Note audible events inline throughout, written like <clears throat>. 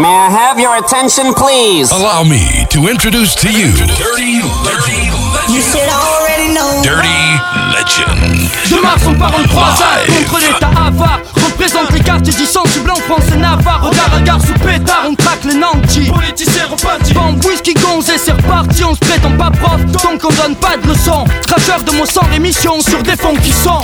May I have your attention, please? Allow me to introduce to you Dirty Legend. You should already know. Dirty Legend. De Mars, on part croisade contre l'état avare. Représente les quartiers du sensible en France et Navarre. Regard à gare sous pétard, on traque les nantis. Politiciens repentis. Bande whisky gonzé, c'est reparti. On se prétend pas prof, donc on donne pas de leçons. Cracheur de mots sans rémission sur des fonds qui sont.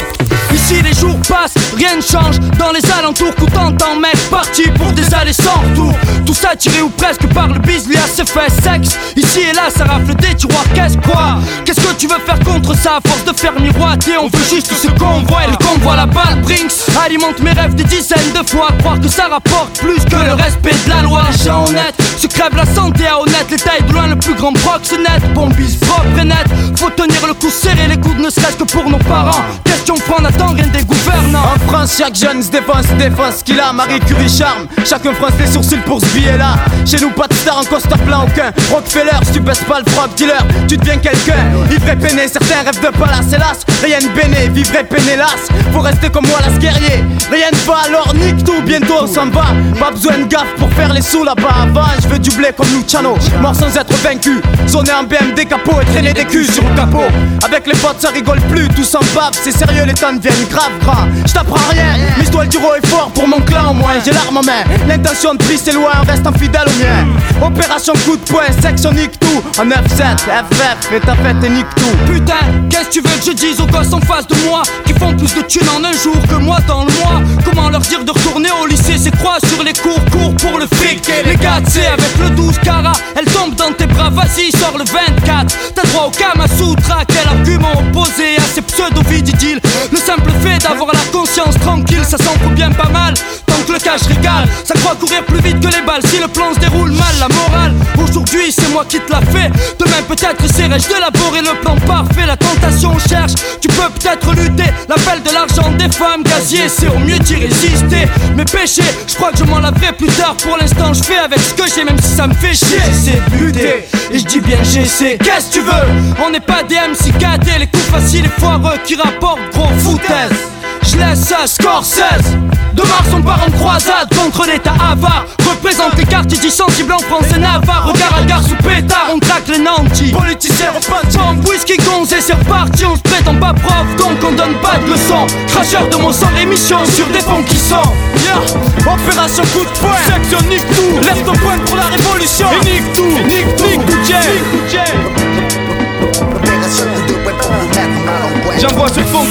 Ici les jours passent, rien ne change. Dans les alentours, coûtant en mec parti pour des allées sans retour. Tout ça tiré ou presque par le bis, ses fait sexe. Ici et là, ça rafle des tiroirs. Qu'est-ce quoi? Qu'est-ce que tu veux faire contre ça? À force de faire miroiter, on veut juste ce qu'on voit. Et le convoi, la balle, Brinks alimente mes rêves des dizaines de fois. Croire que ça rapporte plus que le respect de la loi. Les gens honnêtes se crèvent la santé à honnête. L'état est de loin le plus grand proxénète. Bombis propre et net. Faut tenir le coup serré, les coudes ne serait-ce que pour nos parents. Question prendre attend rien des gouvernants. En France, chaque jeune se défense, défense qu'il a. Marie Curie charme, chacun fronce les sourcils pour ce billet là. Chez nous, pas de star en costard plein aucun. Rockefeller, si tu baisses pas le frog dealer, tu deviens quelqu'un. Ivre peiné, certains rêvent de palace, hélas. Rien de béné, vivre peiné, las. Faut rester comme moi, las guerrier. Rien va, alors nique tout, bientôt on s'en va. Pas besoin de gaffe pour faire les sous là-bas. Avant, je veux du blé comme Luciano. Mort sans être vaincu. Sonner en BMD capot et traîner des culs sur le capot. Avec les potes, ça rigole plus, tout s'en bave. C'est sérieux, les temps deviennent grave gras. Je t'apprends rien, mais toi le duro est fort pour mon clan au moins. J'ai l'arme en main, l'intention de prise c'est loin, reste fidèle au mien. Opération coup de poing, section nique tout. En 9-7, FF, et ta fête et nique tout. Putain, qu'est-ce que tu veux que je dise aux gosses en face de moi Qui font plus de thunes en un jour que moi dans le mois? Comment leur dire de retourner au lycée C'est croix sur les cours, cours pour le fric. Les gars, c'est avec le 12 cara Elle tombe dans tes bras, vas-y, sors le 24 T'as droit au Kamasutra, quel argument opposé à ces pseudo-vididiles Le simple fait d'avoir la conscience tranquille, ça s'en bien pas mal. Tant que le cash régale, ça croit courir plus vite que les balles. Si le plan se déroule mal, la morale Aujourd'hui c'est moi qui te l'a fait Demain peut-être essaierai-je d'élaborer le plan parfait. La tentation cherche, tu peux peut-être lutter de l'argent des femmes gazier C'est au mieux d'y résister. Mes péchés, je crois que je m'en laverai plus tard. Pour l'instant je fais avec ce que j'ai même si ça me fait chier. De lutter, et je dis bien j'essaie Qu'est-ce que tu veux? On n'est pas des MC KD Les coups faciles et foireux qui rapportent gros foutaise je laisse ça Scorsese De Mars on part en croisade contre l'état avare. Représente les quartiers dits sensibles en France et Navarre. Regard à gare sous pétard, on traque les nantis. Politiciens repentis Bombe, whisky, gonzé, c'est reparti On se prétend pas prof, donc on donne pas de leçons. Cracheur de mots sans rémission sur des fonds qui sont. Opération coup de poing, section nique tout. Lève ton poing pour la révolution. Et nique tout, nique tout, nique tout,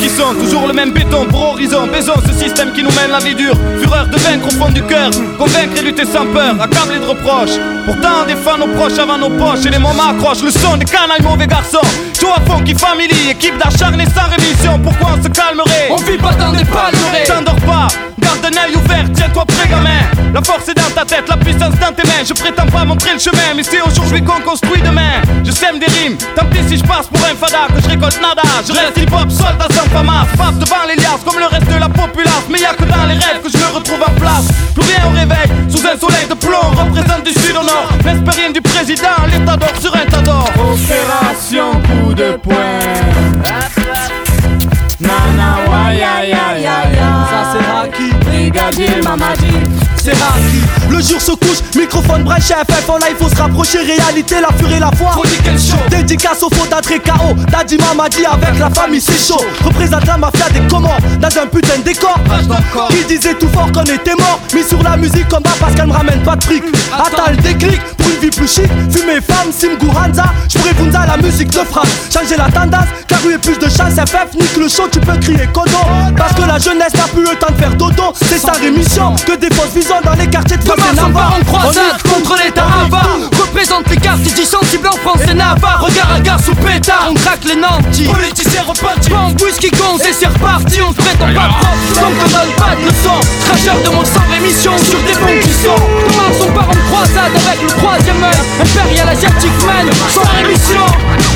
qui sont toujours le même béton pour horizon. Baisons ce système qui nous mène la vie dure. Fureur de vaincre au fond du cœur. Convaincre et lutter sans peur, accablé de reproches. Pourtant on défend nos proches avant nos poches. Et les moments accrochent. Le son des canailles mauvais garçons. Joe à fond qui family, équipe d'acharnés sans rémission. Pourquoi on se calmerait? On vit pas dans des palmeraies T'endors pas, garde un œil ouvert, tiens-toi prêt gamin. La force est dans ta tête, la puissance dans tes mains. Je prétends pas montrer le chemin, mais c'est aujourd'hui qu'on construit demain Je sème des rimes, tant pis si je passe pour un fada Que je récolte nada, je reste hip-hop, soldat sans famas Passe devant les liasses comme le reste de la populace. Mais y'a que dans les rêves que je me retrouve en place. Plus rien au réveil, sous un soleil de plomb Représente du sud au nord, l'espérien du président L'état d'or sur un tas d'or. Opération coup de poing. Nana, wa ya ya ya ya. Ça c'est Haki, brigadier Mamadi. C'est Haki Le jour se couche, microphone brèche FF en live faut se rapprocher Réalité, la furie, la foi. Dédicace au faux d'Adré KO Daddy Mamadi avec la famille c'est chaud. Représente la mafia des Comores Dans un putain de décor. Qui disait tout fort qu'on était mort Mis sur la musique comme bas parce qu'elle me ramène pas de fric. Attends. Le déclic pour une vie plus chic. Fumer femme, Simgu Hanza J'pourrais Bunza la musique de frappe Changer la tendance car il y a plus de chance FF nique le show tu peux crier Kodo Parce que la jeunesse n'a plus le temps de faire dodo C'est sa rémission. Que des fausses visions dans les quartiers de France et Navarre. en croisade. Contre l'état avare. Représente les quartiers dits sensibles en France et Navarre. Regard à gare sous pétard, on craque les nantis. Politiciens repartis Bombe, whisky, gonzé, c'est reparti. On se prétend pas prof, donc on donne pas de leçons Cracheur de mon sans rémission sur des ponts qui sont. On part en croisade avec le troisième œil. Impérial asiatique man, sans rémission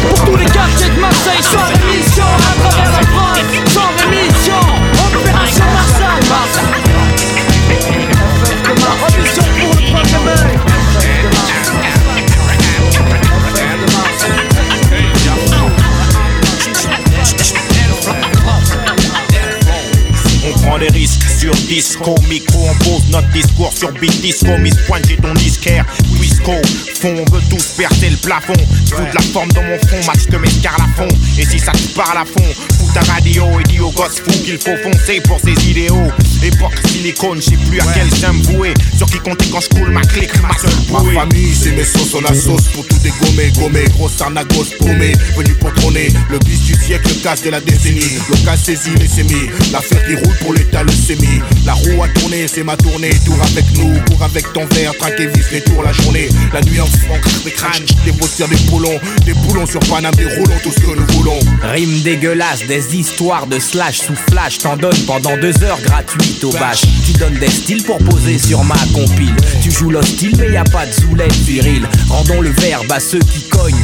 Pour tous les quartiers de Marseille, sans rémission Au micro on pose notre disque sur beat disco, Miss Pointe, j'ai ton disquaire. Wisco, fond, on veut tous percer le plafond. Fous de la forme dans mon front, match de mes fond. Et si ça te parle à fond, fous ta radio et dis au gosse fou qu'il faut foncer pour ses idéaux. Époque silicone, j'ai plus à quel j'aime vouer. Sur qui compter quand je coule ma clique, ma seule Ma famille, c'est mes sauces, on la sauce pour tout dégommer, gommer. Grosse arnagos paumé, venu pour trôner. Le bis du siècle, le casse de la décennie. Le casse saisi, les sémis. L'affaire qui roule pour l'état, le sémi. La roue a tourné, c'est ma tournée. Tour avec nous, cours avec ton verre, traque et les tours la journée. La nuit en franc, des crânes, des bossières, des poulons. Des poulons sur Paname, des roulons, tout ce que nous voulons. Rime dégueulasse, des histoires de slash sous flash. T'en donnes pendant deux heures gratuites au bâche. Tu donnes des styles pour poser sur ma compile. Tu joues l'hostile, mais y a pas de zoulette viril. Rendons le verbe à ceux qui cognent.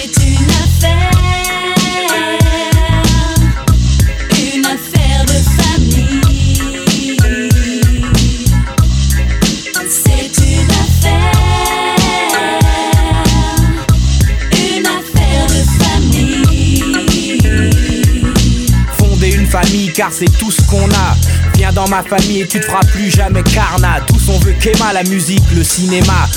car c'est tout ce qu'on a. Viens dans ma famille et tu te feras plus jamais carnat. Tous on veut qu'Emma, la musique, le cinéma.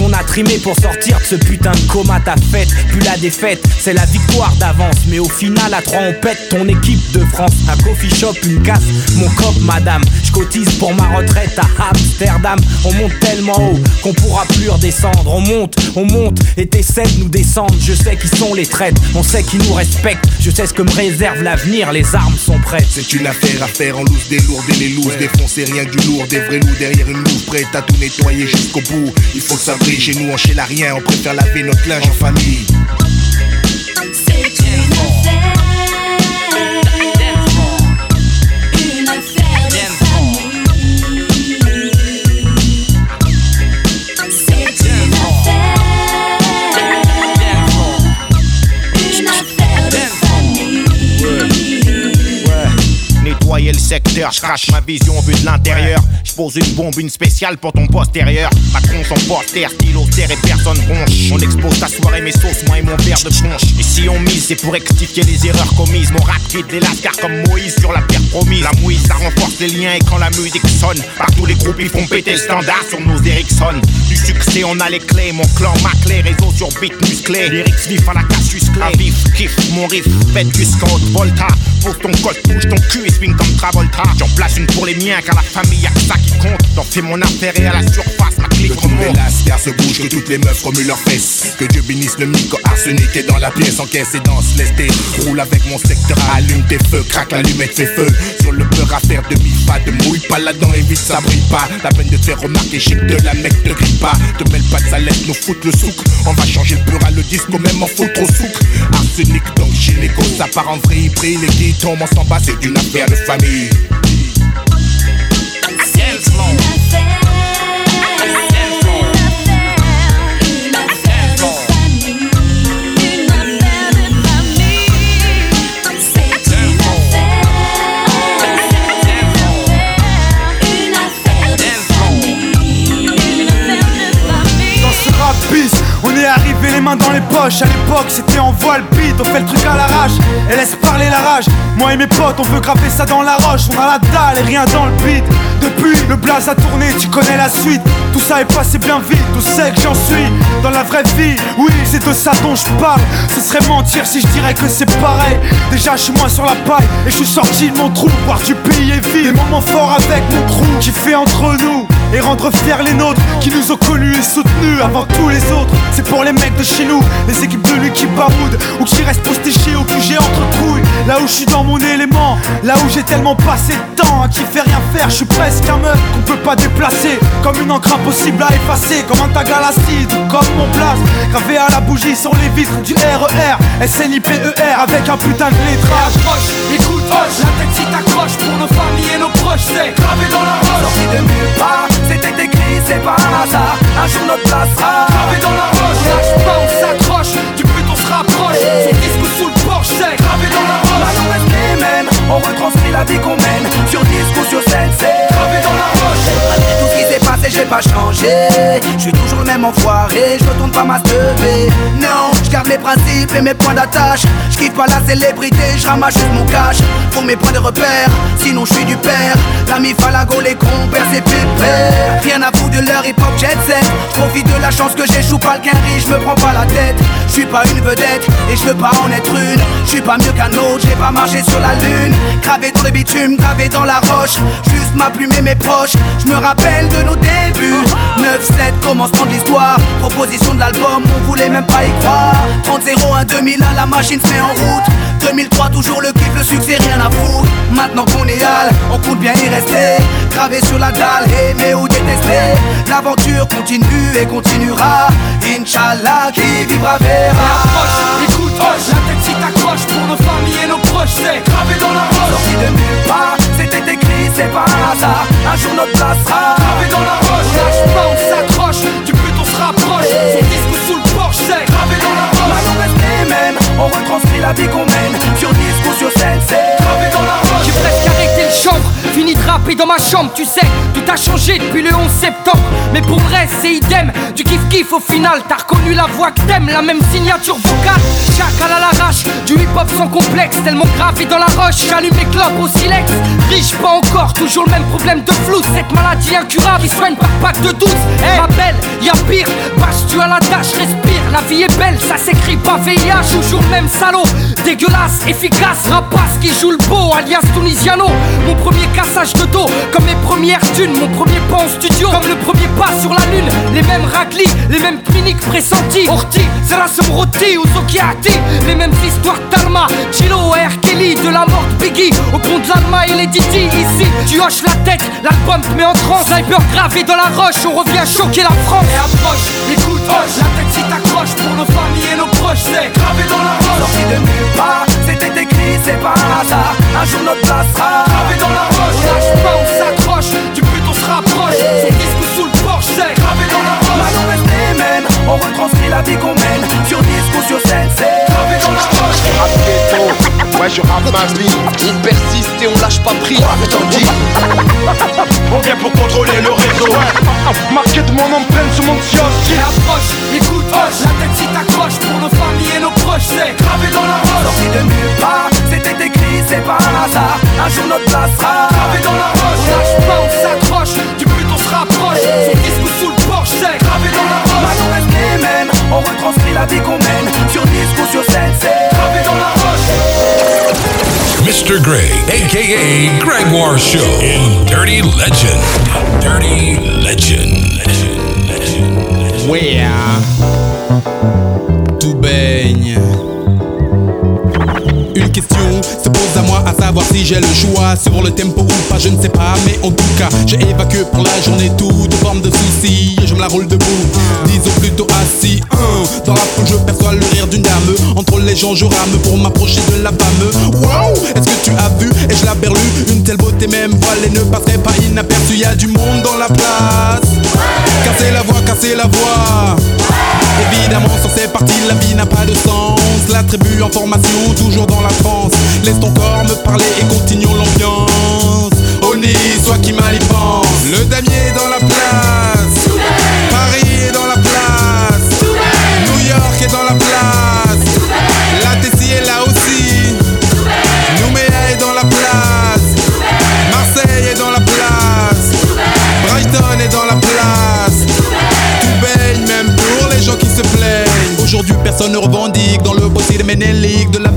On a trimé pour sortir de ce putain de coma. Ta fête, plus la défaite, c'est la victoire d'avance. Mais au final, à trois on pète ton équipe de France. Un coffee shop, une casse, mon cop, madame. Je cotise pour ma retraite à Amsterdam. On monte tellement haut qu'on pourra plus redescendre. On monte, on monte et t'essaies de nous descendre. Je sais qui sont les traites, on sait qui nous respectent. Je sais ce que me réserve l'avenir, les armes sont prêtes. C'est une affaire à faire en loose des lourds et les looses. Défoncer rien que du lourd, des vrais loups derrière une loupe prête à tout nettoyer jusqu'au bout. Il faut que ça chez nous, on chez la rien. On préfère laver notre linge en famille. Nettoyer le secteur, je crache ma vision vue de l'intérieur. Je pose une bombe, une spéciale pour ton postérieur. Macron, son poster, stylo, terre et personne bronche. On expose ta soirée, mes sauces, moi et mon verre de punch. Et si on mise, c'est pour rectifier les erreurs commises. Mon rap quitte les lascars comme Moïse sur la pierre promise. La mouise, ça renforce les liens et quand la musique sonne. Partout les groupes, ils font péter le standard sur nos Ericsson. Succès, on a les clés. Mon clan, ma clé, réseau sur beat musclé. Lyrics vifs à la casus clé. Vif, kiff, mon riff, faites jusqu'en haute volta. Pose ton code, bouge ton cul et swing comme Travolta. J'en place une pour les miens, car la famille, y'a que ça qui compte. J'en fais mon affaire et à la surface, ma clique remonte. lascars se bougent, que toutes les meufs remuent leurs fesses. Que Dieu bénisse le micro arsenic est dans la pièce, encaisse et danse, laisse tes roule avec mon secteur, allume tes feux, craque l'allumette, fais feu. Sur le peur à faire demi pas, de mouille pas là-dedans, évite ça brille pas. La peine de te faire remarquer, chic de la mec te grille pas. Te mêle pas de laisse nous foutre le souk. On va changer le peur à le disque, même en foutre au souk. Arsenic donc gynéco, ça part en vrille, pris les qui tombent en s'en bas, c'est une affaire de famille. C'est dans les poches. À l'époque, c'était en voile beat. On fait le truc à l'arrache et laisse parler la rage. Moi et mes potes, on veut graver ça dans la roche. On a la dalle et rien dans le beat. Depuis, le blaze a tourné, tu connais la suite. Tout ça est passé bien vite, tout sait que j'en suis. Dans la vraie vie, oui, c'est de ça dont je parle. Ce serait mentir si je dirais que c'est pareil. Déjà, je suis moins sur la paille et je suis sorti de mon trou. Voir du pays et vivre des moments forts avec mon crew qui fait entre nous et rendre fiers les nôtres qui nous ont connus et soutenus avant tous les autres. C'est pour les mecs de chez nous, les équipes de lui qui baroudent ou qui restent postés au QG entre trouilles. Là où je suis dans mon élément, là où j'ai tellement passé de temps à qui fait rien faire, je suis presque un meuf qu'on peut pas déplacer. Comme une encre impossible à effacer, comme un tag à l'acide ou comme mon place. Gravé à la bougie sur les vitres du RER, SNIPER avec un putain de lettrage. Approche, écoute, hoche, la tête si t'accroches pour nos familles et nos proches, c'est gravé dans la roche. Sorti de nulle part, c'était écrit, c'est pas un hasard. Un jour notre place sera Gravé dans la roche, lâche pas, on s'accroche, du but on se rapproche. Son disque sous le porche, c'est gravé dans la roche. On retranscrit la vie qu'on mène Sur disque ou sur scène c'est gravé dans la roche. Malgré tout ce qui s'est passé j'ai pas changé. Je suis toujours le même enfoiré. Je tourne pas ma Non je garde mes principes et mes points d'attache. Je kiffe pas la célébrité Je ramasse juste mon cash. Pour mes points de repère Sinon je suis du père. L'ami Falago les compères c'est pépère Rien à foutre de leur hip hop jet set. Profite de la chance que j'échoue pas le quinri Je me prends pas la tête. Je suis pas une vedette Et je veux pas en être une. Je suis pas mieux qu'un autre J'ai pas marché sur la lune Gravé dans le bitume Gravé dans la roche. Juste ma plume et mes proches Je me rappelle de nos débuts. 9-7 commencement de l'histoire. Proposition de l'album On voulait même pas y croire. 30-01 2001 la machine se met en route. 2003 toujours le kiff le succès rien à foutre. Maintenant qu'on est hal On compte bien y rester. Gravé sur la dalle Aimer ou détester L'aventure continue et continuera. Inch'Allah qui vivra verra. Approche, écoute, hoche, la tête si t'accroches pour nos familles et nos proches, c'est gravé dans la. Sorti de nulle part, c'était écrit, c'est pas hasard. Un jour notre place sera Gravé dans la roche, on lâche pas, on s'accroche, du but on se rapproche. Son disque sous le porche, c'est gravé dans la roche. On retranscrit la vie qu'on mène. Sur disque ou sur scène, c'est gravé dans la roche. J'ai presque arrêté le chanvre, fini de rapper dans ma chambre, tu sais, tout a changé depuis le 11 septembre. Mais pour vrai, c'est idem, du kiff kiff au final, t'as reconnu la voix que t'aimes, la même signature vocale. Chacal à l'arrache, du hip hop sans complexe, tellement gravé dans la roche, j'allume les clopes au silex. Riche, pas encore, toujours le même problème de flou, cette maladie incurable, il soigne par pack de 12. Eh, ma belle, y'a pire, bâche tu à la tâche, respire, la vie est belle, ça s'écrit pas VIH, toujours même salaud, dégueulasse, efficace, rapace qui joue le beau, alias Tunisiano. Mon premier cassage de dos, comme mes premières thunes, mon premier pas en studio, comme le premier pas sur la lune, les mêmes raclis, les mêmes cliniques pressentis, Orti, Zerasum Roti ou Zokiati, les mêmes histoires d'Alma, Chilo R. Kelly, de la mort de Biggie, au pont de l'Alma et les Didi, ici, tu hoches la tête, l'album te met en transe, sniper gravé dans la roche, on revient choquer la France. Et approche, écoute, hoche, la tête si t'accroches pour nos familles et nos proches, c'est gravé dans la roche. Part, c'était écrit, c'est pas un hasard. Un jour notre place sera dans la roche, on lâche pas, on s'accroche, du but on se rapproche, son disque sous le porche, c'est gravé dans la roche. Maintenant reste les mêmes, on retranscrit la vie qu'on mène. Sur disque ou sur scène, c'est gravé dans la roche. Rap ouais je rappe ma vie. On persiste et on lâche pas dis. <laughs> On vient pour contrôler le réseau. Marqué de mon empreinte sur mon kiosque. Approche, écoute, hoche, la tête si t'accroches pour nos familles et nos proches, c'est gravé dans la roche. Sorti de nulle part, c'était écrit, c'est pas un hasard. Un jour notre place sera Gravé dans la roche, on lâche pas, on s'accroche, du but on se rapproche, son disque sous le porche, c'est gravé dans la roche. Maintenant reste les mêmes, on retranscrit la vie qu'on mène. Sur disque ou sur scène, c'est Gravé dans la roche. Mr. Greg, aka Gregoire Show in Dirty Legend. Dirty Legend. Legend. Legend. Ouais, tout baigne. Si j'ai le choix sur le tempo ou pas, je ne sais pas, mais en tout cas, j'ai évacué pour la journée toute forme de soucis je me la roule debout. Disons plutôt assis. Dans la foule, je perçois le rire d'une dame. Entre les gens, je rame pour m'approcher de la femme. Wow, est-ce que tu as vu? Et je la berlue Une telle beauté, même voilée, ne passerait pas inaperçue. Y a du monde dans la place. Cassez la voix, cassez la voix. Évidemment, sur ces parties, la vie n'a pas de sens. La tribu en formation, toujours dans la France. Laisse ton corps me parler et continuons l'ambiance. Oni, soit qui mal y pense. Le damier est dans la place. Paris est dans la place. New York est dans la place. La Tessie est là aussi. Nouméa est dans la place. Marseille est dans la place. Brighton est dans la place. Tout baigne même pour les gens qui se plaignent. Aujourd'hui, personne ne revendique dans le possible ménélique de la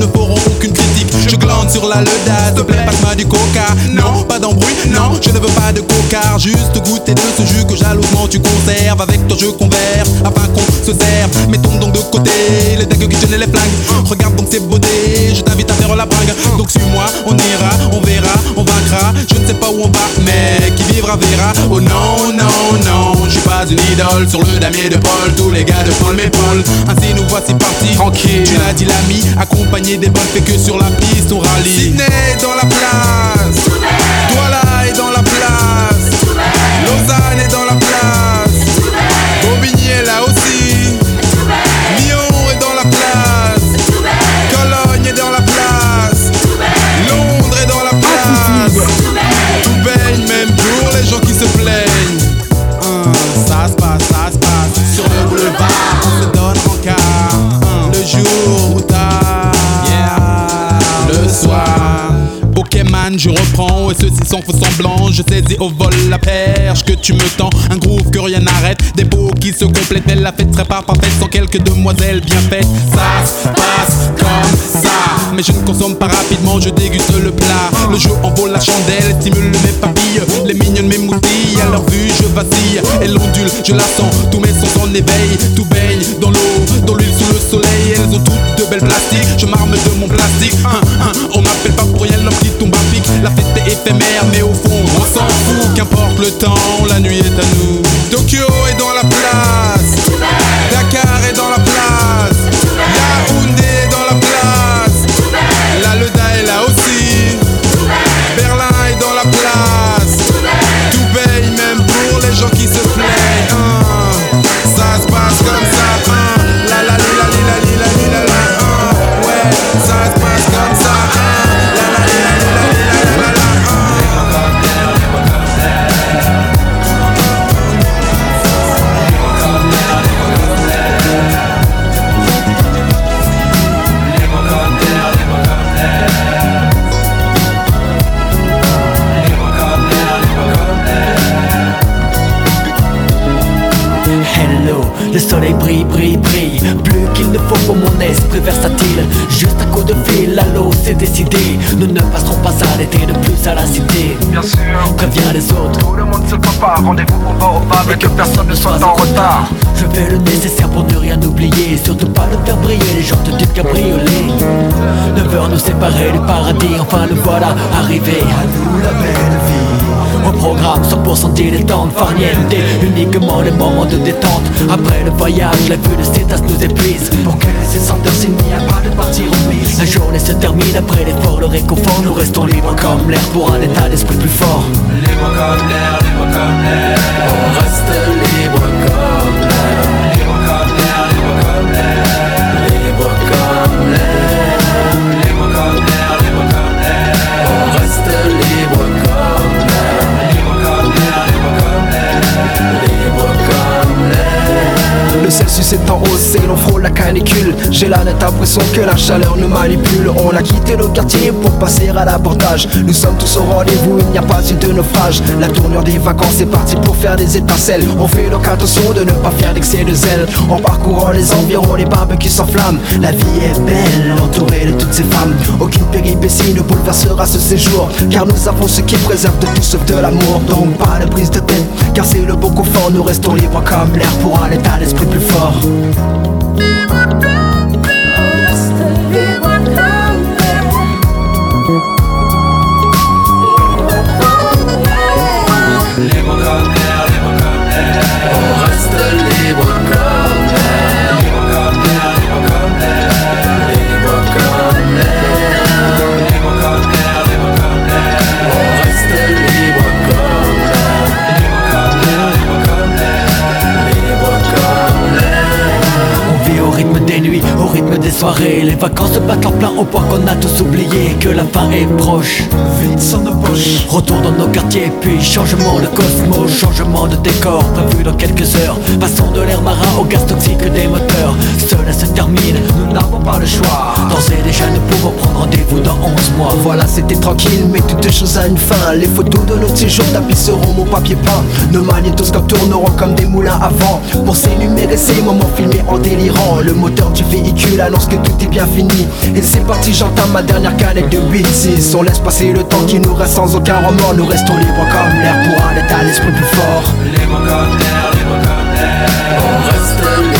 ne ferons aucune critique. Sur la leda, s'il te plaît, passe-moi du coca. Non, pas d'embrouille, non, je ne veux pas de coca. Juste goûter de ce jus que jalousement tu conserves. Avec toi, je converse afin qu'on se serve. Mettons donc de côté les dingues qui tiennent les flingues. Regarde donc ces beautés, je t'invite à faire la bringue. Donc suis-moi, on ira, on verra, on vaincra. Je ne sais pas où on va, mais qui vivra verra. Oh non, non, non, je suis pas une idole sur le damier de Paul. Tous les gars de Paul m'épaulent. Ainsi nous voici partis. Tranquille, tu l'as dit l'ami, accompagné des bonnes fait que sur la piste on rallie. Sydney est dans la place, Douala est dans la place, Lausanne est dans je reprends, et ceci sans faux semblant. Je saisis au vol la perche que tu me tends. Un groove que rien n'arrête, des beaux qui se complètent. Belle la fête serait pas parfaite sans quelques demoiselles bien faites. Ça se passe comme ça. Mais je ne consomme pas rapidement, je déguste le plat. Le jeu en vaut la chandelle, stimule mes papilles. Les mignonnes m'émoutillent, à leur vue je vacille. Elle ondule, je la sens, tous mes sens en éveil. Tout baigne dans l'eau, dans l'huile sous le soleil. Elles ont toutes de belles plastiques, je m'arme de mon plastique. Hein, éphémère, mais au fond, on s'en fout. Qu'importe le temps, la nuit est à nous. Prépare. Rendez-vous on va au bar et que personne ne soit en retard. Fais le nécessaire pour ne rien oublier. Surtout pas de faire briller les jantes du cabriolet. 9 heures nous séparer du paradis Enfin le voilà arrivé. À nous la belle vie. Au programme 100% dilettante farniente Uniquement les moments de détente. Après le voyage la vue de Cétas nous épuise. Pour que ces senteurs n'y a pas de partir en mise La journée se termine après l'effort, le réconfort. Nous restons libres comme l'air pour un état d'esprit plus fort. Libre comme l'air, libre comme l'air. On reste libre comme l'air l'air Le Celsius est en hausse et l'on frôle la canicule. J'ai la nette impression que la chaleur nous manipule. On a quitté le quartier pour passer à l'abordage Nous sommes tous au rendez-vous, il n'y a pas eu de naufrage. La tournure des vacances est partie pour faire des étincelles. On fait donc attention de ne pas faire d'excès de zèle. En parcourant les environs, les barbecues s'enflamment. La vie est belle, entourée de toutes ces femmes. Aucune péripétie ne bouleversera ce séjour. Car nous avons ce qui préserve de tout sauf de l'amour. Donc pas de prise de tête, car c'est le bon confort Nous restons libres comme l'air pour un état d'esprit plus fort Libre soirées Les vacances se battent leur plein au point qu'on a tous oublié Que la fin est proche. Vite sans nos poches Retour dans nos quartiers puis changement de cosmos Changement de décor. Prévu dans quelques heures Passons de l'air marin au gaz toxique des moteurs. Cela se termine, nous n'avons pas le choix. D'ores et déjà nous pouvons prendre rendez-vous dans 11 mois. Voilà c'était tranquille mais toutes choses à une fin. Les photos de notre séjour tapisseront mon papier peint. Nos magnétoscopes tourneront comme des moulins à vent. Pour s'énumérer ces moments filmés en délirant. Le moteur du véhicule annonce que tout est bien fini. Et c'est parti j'entame ma dernière canette de 8-6 On laisse passer le temps qui nous reste sans aucun remords. Nous restons libres comme l'air pour un état d'esprit plus fort. Libre comme l'air, libre comme l'air. On reste libre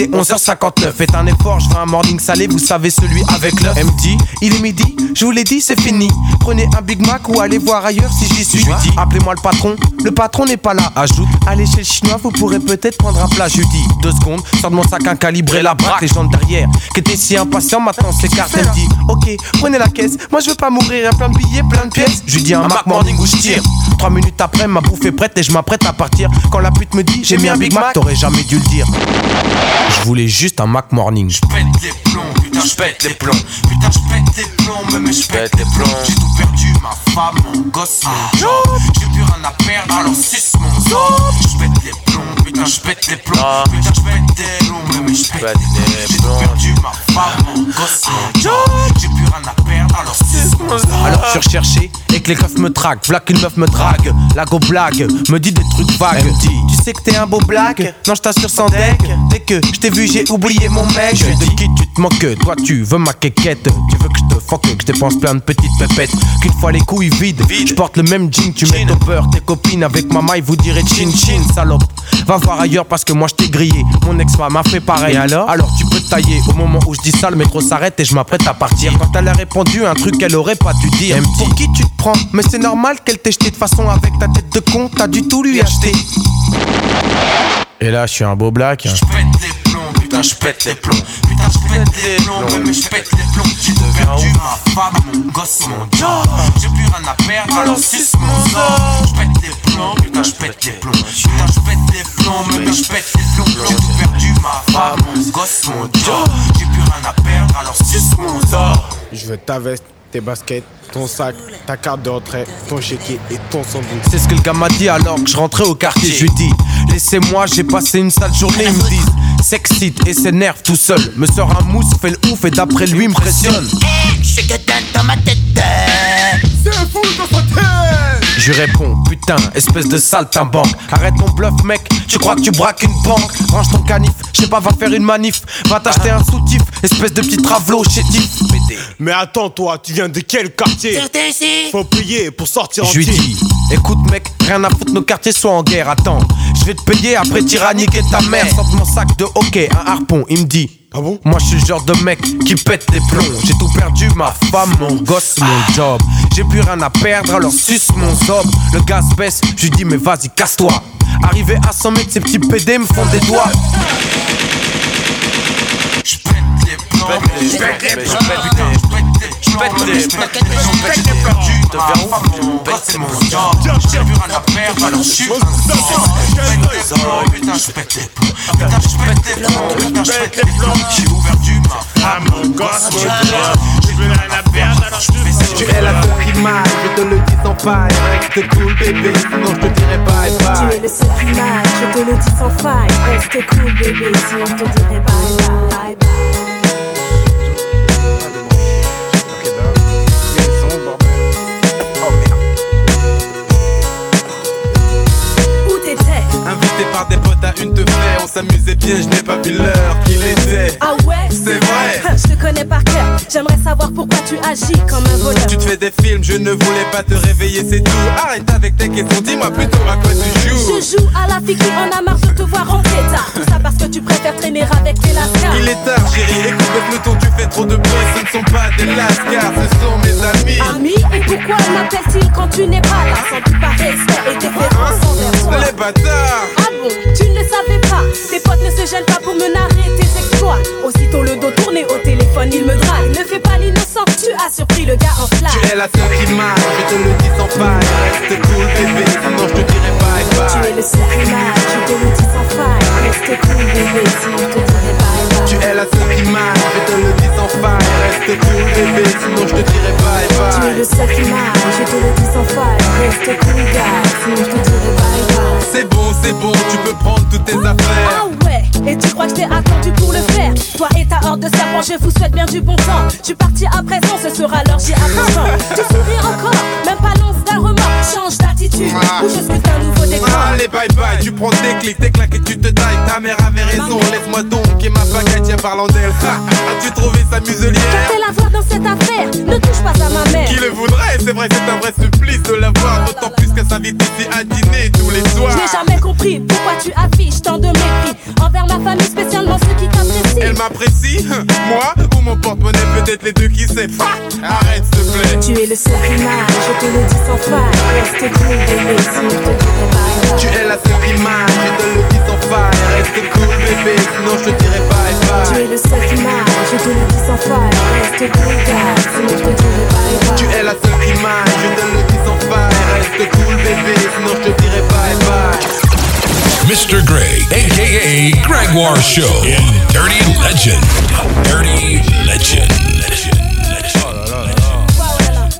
11h59. Faites un effort, je veux un morning salé, vous savez celui avec l'œuf. Elle me dit, il est midi, je vous l'ai dit, c'est fini. Prenez un Big Mac ou allez voir ailleurs si j'y suis. Dis, appelez-moi le patron, le patron n'est pas là. Ajoute, allez chez le chinois, vous pourrez peut-être prendre un plat. Je dis, deux secondes, sors de mon sac un calibré, la braque, les gens derrière, qui étaient si impatients, maintenant s'écartent. Elle me dit, ok, prenez la caisse, moi je veux pas mourir, y'a plein de billets, plein de pièces. Je lui dis un Mac Morning où je tire. Trois minutes après, ma bouffe est prête et je m'apprête à partir. Quand la pute me dit, j'ai mis un Big Mac, t'aurais jamais dû le dire. Je voulais juste un Mac Morning. Je pète les plombs, putain je pète les plombs. Putain je pète les plombs, mais je pète les plombs. J'ai tout perdu, ma femme, mon gosse, mon job J'ai plus rien à perdre, alors suce mon zob Je pète les plombs, putain je pète les plombs. Putain je pète les plombs, mais je pète les plombs. J'ai tout perdu, ma femme, mon gosse, mon job J'ai plus rien à perdre, alors suce mon zob Alors je recherché et que les keufs me traquent. V'là qu'une meuf me drague. La go blague, me dit des trucs vagues. Elle me dit, tu sais que t'es un beau blague? Non, je t'assure sans deck. Dès que je t'ai vu, j'ai oublié mon mec. Je de qui tu te moques Toi, tu veux ma quéquette. Tu veux que je te fuck, que je dépense plein de petites pépettes. Qu'une fois les couilles vides, je porte le même jean. Tu mets ton peur, tes copines avec ma maille, vous direz chin chin, salope. Va voir ailleurs parce que moi je t'ai grillé. Mon ex-femme a fait pareil. Et alors Alors tu peux te tailler. Au moment où je dis ça, le métro s'arrête et je m'apprête à partir. Quand elle a répondu un truc qu'elle aurait pas dû dire. Dit, Pour qui tu te prends? Mais c'est normal qu'elle t'ait jeté de façon avec ta tête de con. T'as du tout lui acheter. Et là, je suis un beau black. Je pète les plombs, putain je pète les plombs. Putain je pète les plombs, mais je pète les plombs. J'ai tout perdu, ma femme, mon gosse, mon job J'ai plus rien à perdre, alors suce mon zob Je pète les plombs, putain je pète les plombs. Putain je pète les plombs, mais je pète les plombs. J'ai tout perdu, ma femme, mon gosse, mon job J'ai plus rien à perdre, alors suce mon zob Je veux ta veste, tes baskets, ton sac, ta carte de retrait, ton chéquier et ton sandwich. C'est ce que le gars m'a dit alors que je rentrais au quartier. Je lui dis, laissez-moi, j'ai passé une sale journée. Ils me disent, s'excite et s'énerve tout seul. Me sort un mousse, fait le ouf et d'après lui. Je que t'as dans ma tête. Je réponds, putain, espèce de saltimbanque. Arrête ton bluff, mec, tu crois que tu braques une banque? Range ton canif, je sais pas, va faire une manif. Va t'acheter un soutif, espèce de petit travelot chétif. Mais attends, toi, tu viens de quel quartier? Faut payer pour sortir en Je lui dis, écoute mec, rien à foutre, nos quartiers sont en guerre, attends. Je vais te payer après tyranniquer ta mère. Sors de mon sac de hockey, un harpon, il me dit. Ah bon? Moi je suis le genre de mec qui pète des plombs. J'ai tout perdu, ma femme, mon gosse, mon job. J'ai plus rien à perdre, alors suce mon zob. Le gaz baisse, je lui dis mais vas-y, casse-toi. Arrivé à 100 mètres, ces petits PD me font des doigts. Je les plombs, je pète les putain, je pète les plombs, je je à perdre, alors je suis je pète les putain, je pète les putain, je pète les je plombs, j'ai ouvert du mon gosse, je fais cette Tu es la je te le dis sans faille cool bébé, sinon je te dirai bye Tu bye es le seul je te le dis sans faille. Reste cool, bébé, sinon je te dirai bye bye. Une te fait On s'amusait bien, je n'ai pas vu l'heure qu'il était. Ah ouais? C'est vrai. <laughs> Je te connais par cœur, j'aimerais savoir pourquoi tu agis comme un voleur. Tu te fais des films, je ne voulais pas te réveiller, c'est tout. Arrête avec tes questions, dis-moi plutôt à quoi tu joues. Je joue à la fille qui en a marre de te voir en tard. Tout ça parce que tu préfères traîner avec les lascars. Il est tard chérie, écoute le ton, tu fais trop de bruit Ce ne sont pas des lascars, ce sont mes amis. Ami, et pourquoi m'appelle-t-il quand tu n'es pas là? Sans doute par respect et déférence envers toi. Les bâtards Tu ne le savais pas. Tes potes ne se gênent pas pour me narrer tes exploits. Aussitôt le dos tourné au téléphone, il me drague Ne fais pas l'innocent, tu as surpris le gars en flamme. Tu es la seule qui m'aille, je te le dis sans faille. Reste cool bébé, sinon je te dirai bye Tu bye es le seul qui m'aille, je te le dis sans faille. Reste cool bébé, sinon je te dirai bye bye. Tu es la seule qui je te le dis sans faille. Reste cool bébé, sinon je te dirai bye Tu es le seul qui m'aille, je te le dis sans faille. Reste cool gars, sinon je te dirai bye bye C'est bon, c'est bon, tu peux prendre toutes tes affaires Et tu crois que t'es attendu pour le faire Toi et ta horde de serpents, je vous souhaite bien du bon temps. Je suis parti à présent, ce sera l'heure, j'y attends. Tu souris encore, même pas l'once d'un remords. Change d'attitude, ou je sculpte un nouveau décor. Allez bye bye, tu prends tes clics, tes claques et tu te tailles. Ta mère avait raison, laisse-moi donc et ma baguette, tiens parlant d'elle As-tu trouvé sa muselière? Fais la voir dans cette affaire, ne touche pas à ma mère. Qui le voudrait, c'est vrai c'est un vrai supplice de la voir D'autant plus qu'elle s'invite ici à dîner tous les soirs Je n'ai jamais compris pourquoi tu affiches tant de mépris envers ma famille, spécialement ceux qui t'apprécient. Elle m'apprécie, <laughs> moi ou mon porte-monnaie peut-être les deux qui sait Arrête s'il te plaît Tu es le seul image, je te le dis sans faille. Reste cool, bébé, sinon je te dirai bye Tu es la seule image, je te le dis sans faille Reste cool bébé, sinon je te dirai bye bye Tu es le seul image, je te le dis sans faille. Reste cool, gars, sinon je te dirai bye bye. Tu es la seule image, je te le dis sans faille Reste cool bébé, sinon je te dirai bye bye Mr. Greg, aka Gregoire Show in Dirty Legend. Dirty Legend.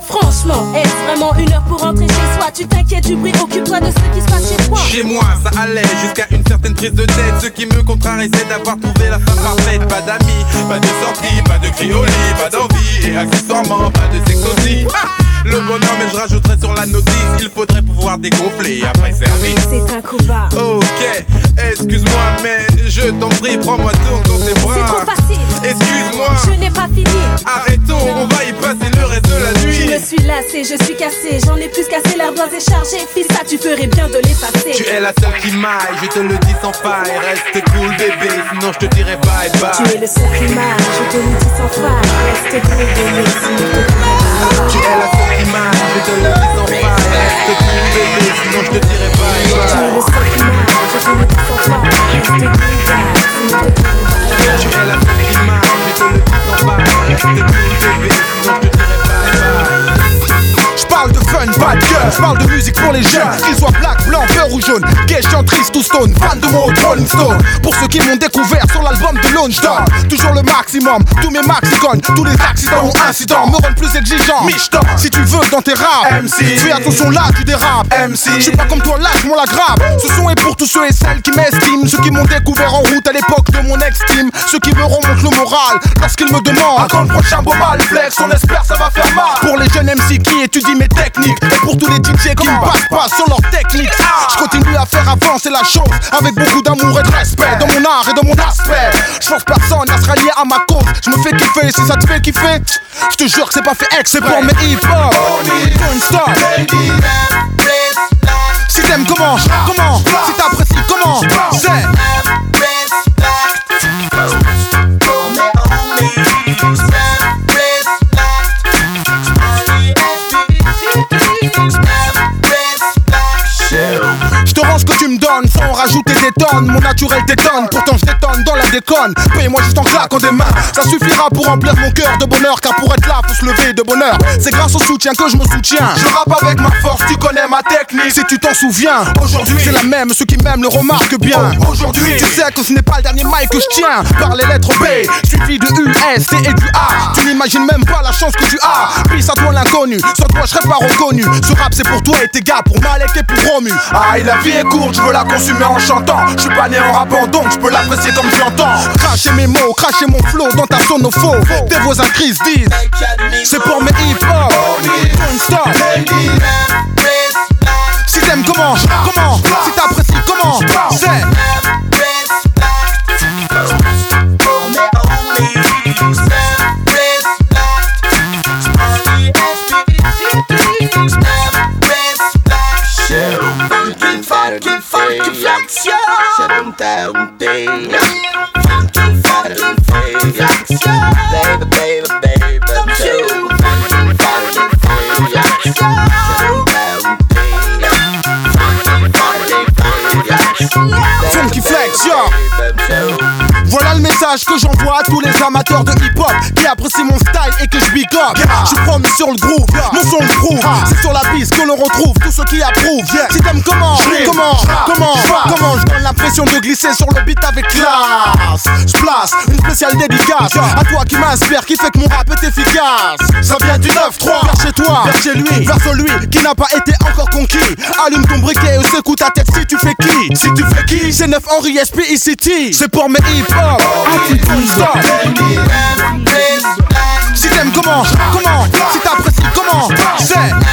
Franchement, est-ce vraiment une heure pour rentrer chez soi? Tu t'inquiètes du bruit, occupe-toi de ce qui se passe chez toi. Chez moi, ça allait jusqu'à une certaine prise de tête. Ce qui me contrarie, c'est d'avoir trouvé la femme parfaite. Pas d'amis, pas de sortie, pas de cri au lit, pas d'envie. Et accessoirement, pas de sexe aussi. Le bonheur, mais je rajouterai sur la notice. Il faudrait pouvoir dégonfler après service. C'est un coup bas. Ok, excuse-moi, mais je t'en prie, prends-moi donc dans tes bras. C'est trop facile. Excuse-moi. Je n'ai pas fini. Arrêtons, on va y passer le reste de la Je nuit. me suis lassé, je suis cassé, j'en ai plus cassé, l'ardoise est chargée. Fils, ça tu ferais bien de l'effacer. Tu es la seule qui maille, je te le dis sans faille. Reste cool, bébé, sinon je te dirai bye bye. Tu es le seul qui m'aille, je te le dis sans faille. Reste cool, bébé, sinon je te dirai bye bye. Tu es la seule maille, je te le dis sans faille. Reste cool, bébé, sinon je te dirai bye bye. je la sans faille. Reste cool, bébé, sinon je te. J'parle de fun, pas de gueule, j'parle de musique pour les jeunes. Qu'ils soient black, blanc, vert ou jaune Gay, chant, triste ou stone, fan de mon Rolling Stone. Pour ceux qui m'ont découvert sur l'album de Lone Star. Toujours le maximum, tous mes maxicons Tous les accidents ou incidents me rendent plus exigeant. Michton, si tu veux dans tes raps MC, fais attention là tu dérapes. MC, je suis pas comme toi lâche-moi la grappe. Ce son est pour tous ceux et celles qui m'estiment. Ceux qui m'ont découvert en route à l'époque de mon ex-team Ceux qui me remontent le moral lorsqu'ils me demandent. Quand le prochain bobal flex, on espère ça va faire mal. Pour les jeunes MC qui étudient mes Et pour tous les DJ qui me passent pas sur leur technique. Je continue à faire avancer la chose Avec beaucoup d'amour et de respect Dans mon art et dans mon aspect. Je force personne à se rallier à ma cause. Je me fais kiffer, si ça te fait kiffer? Je te jure que c'est pas fait exprès. C'est pour mes Don't stop Si t'aimes comment? Comment? Si t'apprécies comment? C'est ce que rajouter des tonnes. Mon naturel t'étonne, pourtant je détonne dans la déconne. Paye-moi juste en claquant des mains. Ça suffira pour remplir mon cœur de bonheur. Car pour être là, faut se lever de bonheur. C'est grâce au soutien que je me soutiens. Je rappe avec ma force, tu connais ma technique. Si tu t'en souviens, aujourd'hui c'est la même. Ceux qui m'aiment le remarquent bien. Aujourd'hui, tu sais que ce n'est pas le dernier mic que je tiens. Par les lettres B, suivi de U, S, T et du A. Tu n'imagines même pas la chance que tu as. Puis à toi l'inconnu, sans toi je serais pas reconnu. Ce rap c'est pour toi et tes gars, pour Malek et pour Romu. Aïe, la vie est courte, je veux la consumer en chantant. Je suis pas né en rappant donc je peux l'apprécier comme j'entends. Cracher mes mots, cracher mon flow dans ta sonopho. Tes voisins cris disent C'est pour mes hip hop. Stop. Si t'aimes comment, comment, si t'apprécies comment, c'est. Funky. Funky, Flex, yo Voilà le message que j'envoie à tous les amateurs de hip-hop Qui apprécient mon style et que je big up. Je suis promis sur le groove, mon son le prouve. C'est sur la piste que l'on retrouve tous ceux qui approuvent Si t'aimes comment, comment, comment, comment Je donne l'impression de glisser sur le beat avec classe. Je place une spéciale dédicace À toi qui m'inspire, qui fait que mon rap est efficace. Ça vient du 9-3 Vers chez toi, vers chez lui, vers celui qui n'a pas été encore conquis. Allume ton briquet ou secoue ta tête si tu fais qui? Si tu fais qui? C'est 9 Henry SP ECT C'est pour mes hip-hop Si t'aimes comment Comment Si t'apprécies comment C'est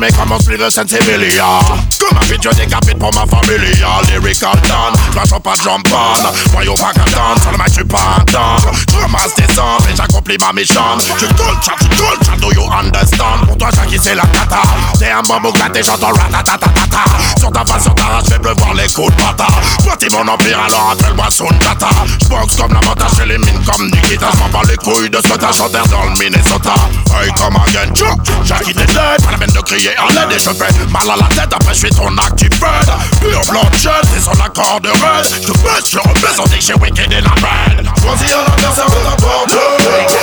Jackie, je vais fumer comme vidéo décapite pour ma familia. Lyrical Dan, je pas de champagne. Voyons pas qu'à Dan, sur le mic, je suis pas un Dan. Je ramasse des et j'accomplis ma cool chat, je cool chat, do you understand? Pour toi, Jackie, c'est la cata. T'es un mambo gâté, j'entends ratatatata. Sur ta face, sur ta race, je vais pleuvoir les coups de bâtard. Bâtis mon empire, alors appelle-moi Sundata. J'boxe comme la les mines comme Nikita. J'm'en bats les couilles de ce que t'as chanté dans le Minnesota. Hey, come again. Jackie, t'es dead. Pas la peine de crier à l'aide et je fais mal à la tête. Après, je suis ton active bird. Pure bloodshed, t'es son accord de run. Je baisse, je rebaisse, on dit j'ai wicked et la belle. Choisis un de.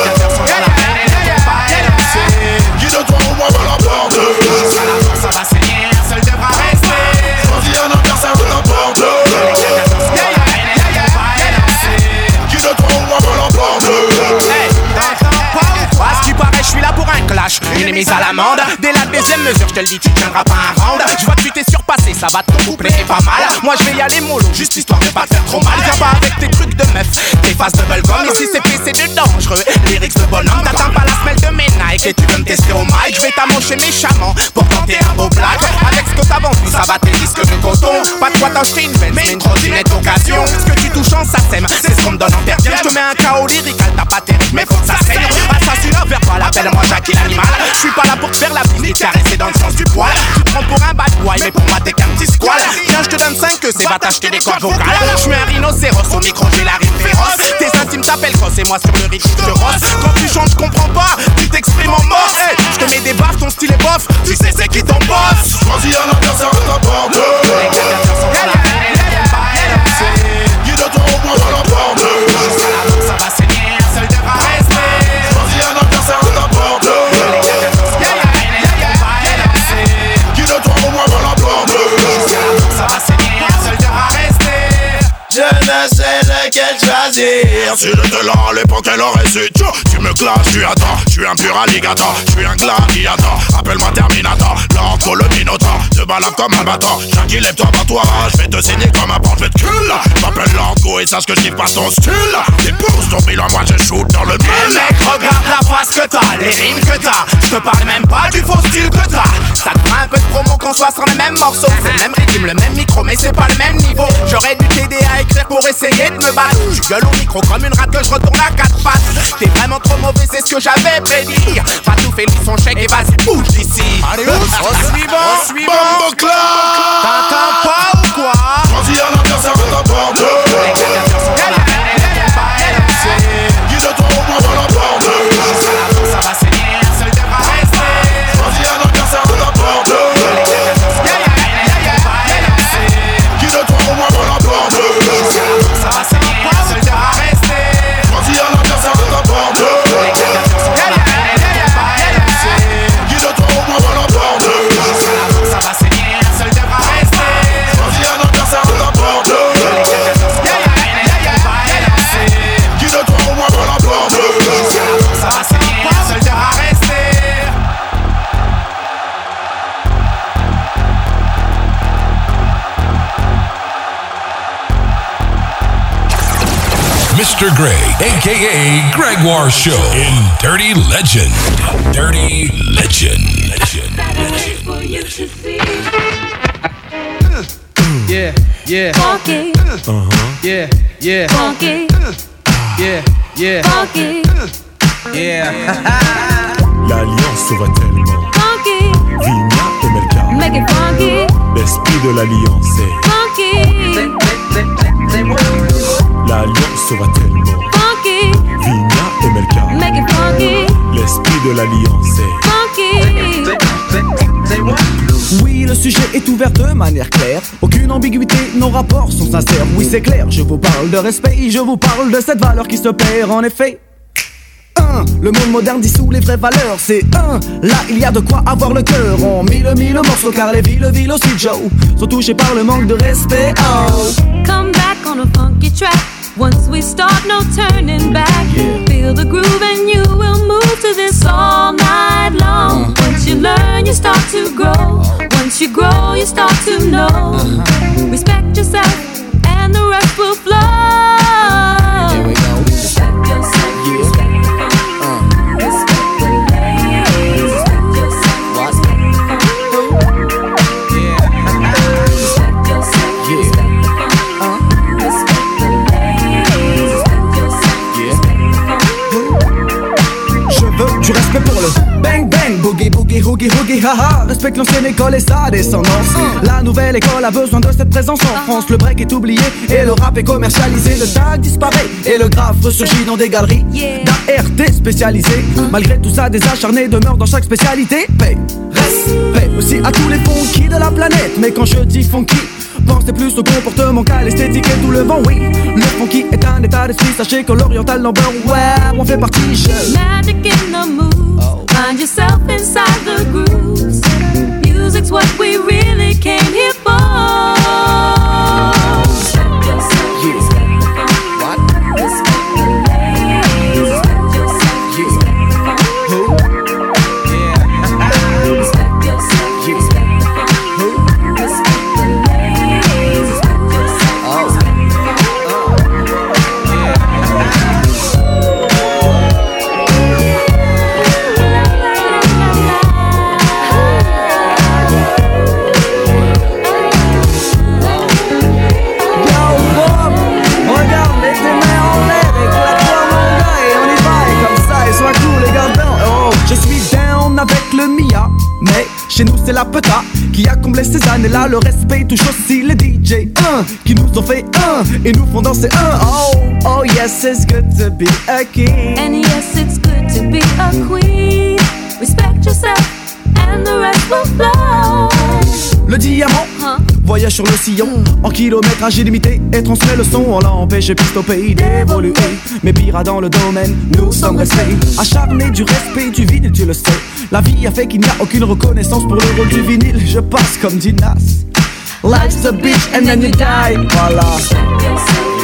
Mise à l'amende. Dès la deuxième mesure, je te le dis, tu tiendras pas un round. Je vois que tu t'es surpassé, ça va ton couplet est pas mal. Moi, je vais y aller mollo, juste histoire de pas faire trop mal. Viens pas avec tes trucs de meuf, tes faces de bubblegum. Ici, c'est PC de dangereux. Lyrics de bonhomme, t'attends pas la semelle de mes Nike et tu veux me tester au mic. Je vais t'amocher méchamment pour tenter un beau blague. Avec ce que t'as vendu, ça va tes disques de coton. Pas de quoi t'acheter une Benz, mais une trottinette d'occasion. Ce que tu touches en ça sème, c'est ce qu'on me donne en perdième. Je te mets un KO lyrical, t'as pas terrible, mais faut que ça saigne. Assassinat verbal, appelle-moi Jackie l'animal. Je suis pas là pour te faire la bise ni caresser dans le sens du poil. Tu te prends pour un bad boy, mais pour moi t'es qu'un petit squal. Viens, je te donne 5 que c'est va t'acheter des cordes vocales. Je suis un rhinocéros, au micro j'ai la rime féroce. Tes intimes t'appellent cross et moi sur le rythme je te rosse. Quand tu chantes, je comprends pas, tu t'exprimes en mort. Hey, je te mets des baffes, ton style est bof. Tu sais c'est qui ton boss. Choisis un adversaire de ta choisir. Si là à l'époque, elle aurait su. Tu me classes, tu attends. Je suis un pur alligator, je suis un gladiator. Appelle-moi Terminator, l'enco le minotaure. Te balade comme un bâton. Jackie, lève-toi, bats-toi. Je vais te saigner comme un porte, je te cul. Je m'appelle l'enco et sache que je pas ton style. Dépose ton bilan, moi je shoot dans le mille. mec, regarde la face que t'as, les rimes que t'as. Je te parle même pas du faux style que t'as. Ça te fera un peu de promo qu'on soit sur les mêmes morceaux. C'est le même rythme, le même micro, mais c'est pas le même niveau. J'aurais dû pour essayer de me battre. Tu gueules au micro comme une rate que je retourne à quatre pattes. T'es vraiment trop mauvais, c'est ce que j'avais prédit. Va tout lui son chèque et vas-y, bouge d'ici. Allez, au suivant, au suivant. T'entends pas ou quoi? Choisis un adversaire de ta porte. Greg, aka Gregoire Show in Dirty Legend. Dirty Legend. Legend. Yeah, yeah. Funky. Uh-huh. Yeah, yeah. Funky. Yeah, yeah. Funky. Yeah. L'alliance va tellement. Funky. Vigna et Melka. Make it funky. L'esprit de l'alliance est. Funky. L'alliance va tellement. Funky. Vigna et Melka. Make it funky. L'esprit de l'alliance est. Funky. Oui, le sujet est ouvert de manière claire. Aucune ambiguïté, nos rapports sont sincères. Oui, c'est clair, je vous parle de respect, je vous parle de cette valeur qui se perd en effet. 1. Le monde moderne dissout les vraies valeurs, c'est 1. Là, il y a de quoi avoir le cœur. On mille mille morceaux car les villes, villes aussi, Joe, sont touchées par le manque de respect. Oh. Come back on a funky track. Once we start, no turning back. Feel the groove and you will move to this all night long. Uh-huh. Once you learn, you start to grow. Uh-huh. Once you grow, you start to know. Uh-huh. Respect yourself, and the rest will flow. Hoogie hoogie, haha. Respecte l'ancienne école et sa descendance. La nouvelle école a besoin de cette présence en France. Le break est oublié et le rap est commercialisé. Le tag disparaît et le graphe ressurgit dans des galeries d'ART spécialisées. Malgré tout ça, des acharnés demeurent dans chaque spécialité. Paix, respect aussi à tous les funky de la planète. Mais quand je dis funky, Pensez plus au comportement qu'à l'esthétique et tout le vent, oui. Le funky est un état d'esprit, sachez que l'oriental number, ouais, on fait partie, je. Magic in the moves. Find yourself inside the grooves. Music's what we really came here for. C'est la peta qui a comblé ces années-là. Le respect touche aussi les DJ 1 qui nous ont fait un et nous font danser un. Oh, oh yes, it's good to be a king. And yes, it's good to be a queen. Respect yourself, and the rest will flow. Le diamant voyage sur le sillon en kilométrage illimité et transmet le son. On l'empêche piste au pays d'évoluer. Mais pire dans le domaine, nous sommes restés acharnés du respect du vinyle, tu le sais. La vie a fait qu'il n'y a aucune reconnaissance pour le rôle du vinyle. Je passe comme Dinas. Life's a bitch and then you die. Voilà.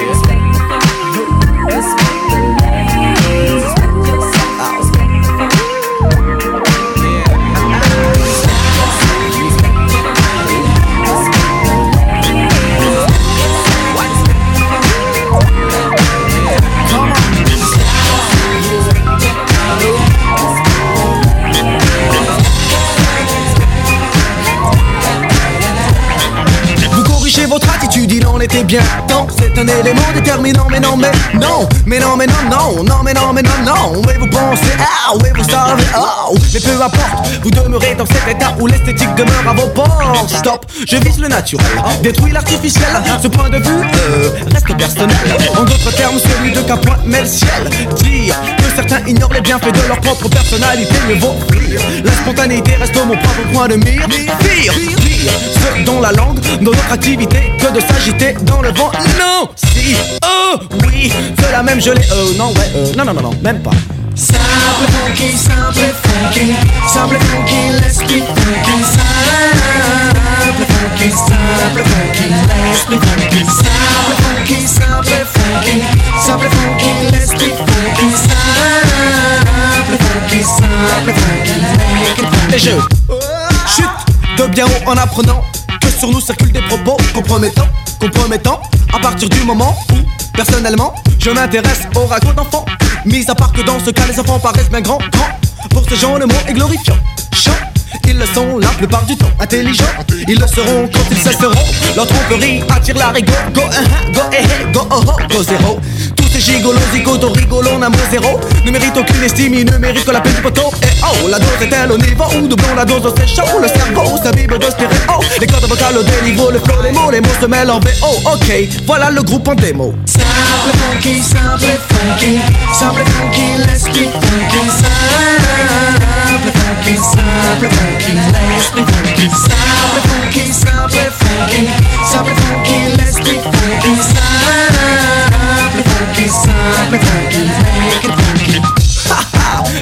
Était bien. C'est un élément déterminant, mais non, mais non, mais non, mais non, non, non, mais non, mais non, non. Mais vous pensez, ah, oui, vous savez, oh, mais peu importe, vous demeurez dans cet état où l'esthétique demeure à vos portes. Stop, je vise le naturel, détruis l'artificiel. Ce point de vue euh, reste personnel. En d'autres termes, celui de qu'un point met le ciel. Dire certains ignorent les bienfaits de leur propre personnalité, mais rire. La spontanéité reste mon propre point de mire. Pire, pire, ce dont la langue, dans notre activité, que de s'agiter dans le vent. Non, si, oh, oui, c'est la même gelée. Euh, non, ouais, euh, non, non, non, non, même pas. Simple funky, simple funky, simple funky, let's be funky. Simple funky, simple funky, let's be funky. Simple funky, simple funky, simple funky, let's be funky. Simple funky, simple funky, make it funky. Et je chute de bien haut en apprenant que sur nous circulent des propos compromettants, compromettants. À partir du moment où Personnellement, je m'intéresse au ragot d'enfants. Mis à part que dans ce cas, les enfants paraissent bien grands. Pour ce genre, le mot est glorifiant. Ils le sont la plupart du temps intelligents. Ils le seront quand ils cesseront. Leur tromperie attire la rigole. Go, uh, go, eh, eh, go, oh, oh, go, zéro. Gigolos, zigotos, rigolos, n'a zéro. Ne méritent aucune estime, ils ne méritent que la peine du poteau. Et oh, la dose est-elle au niveau où doublons la dose, c'est chaud. Le cerveau, sa bible de stéréo. Les cordes vocales au déniveau, le flow, les mots, les mots se mêlent en VO. Ok, voilà le groupe en démo. Simple funky, simple funky, simple funky, let's get funky. Simple funky, simple funky, let's funky. Simple funky, simple funky, simple funky, let's get funky.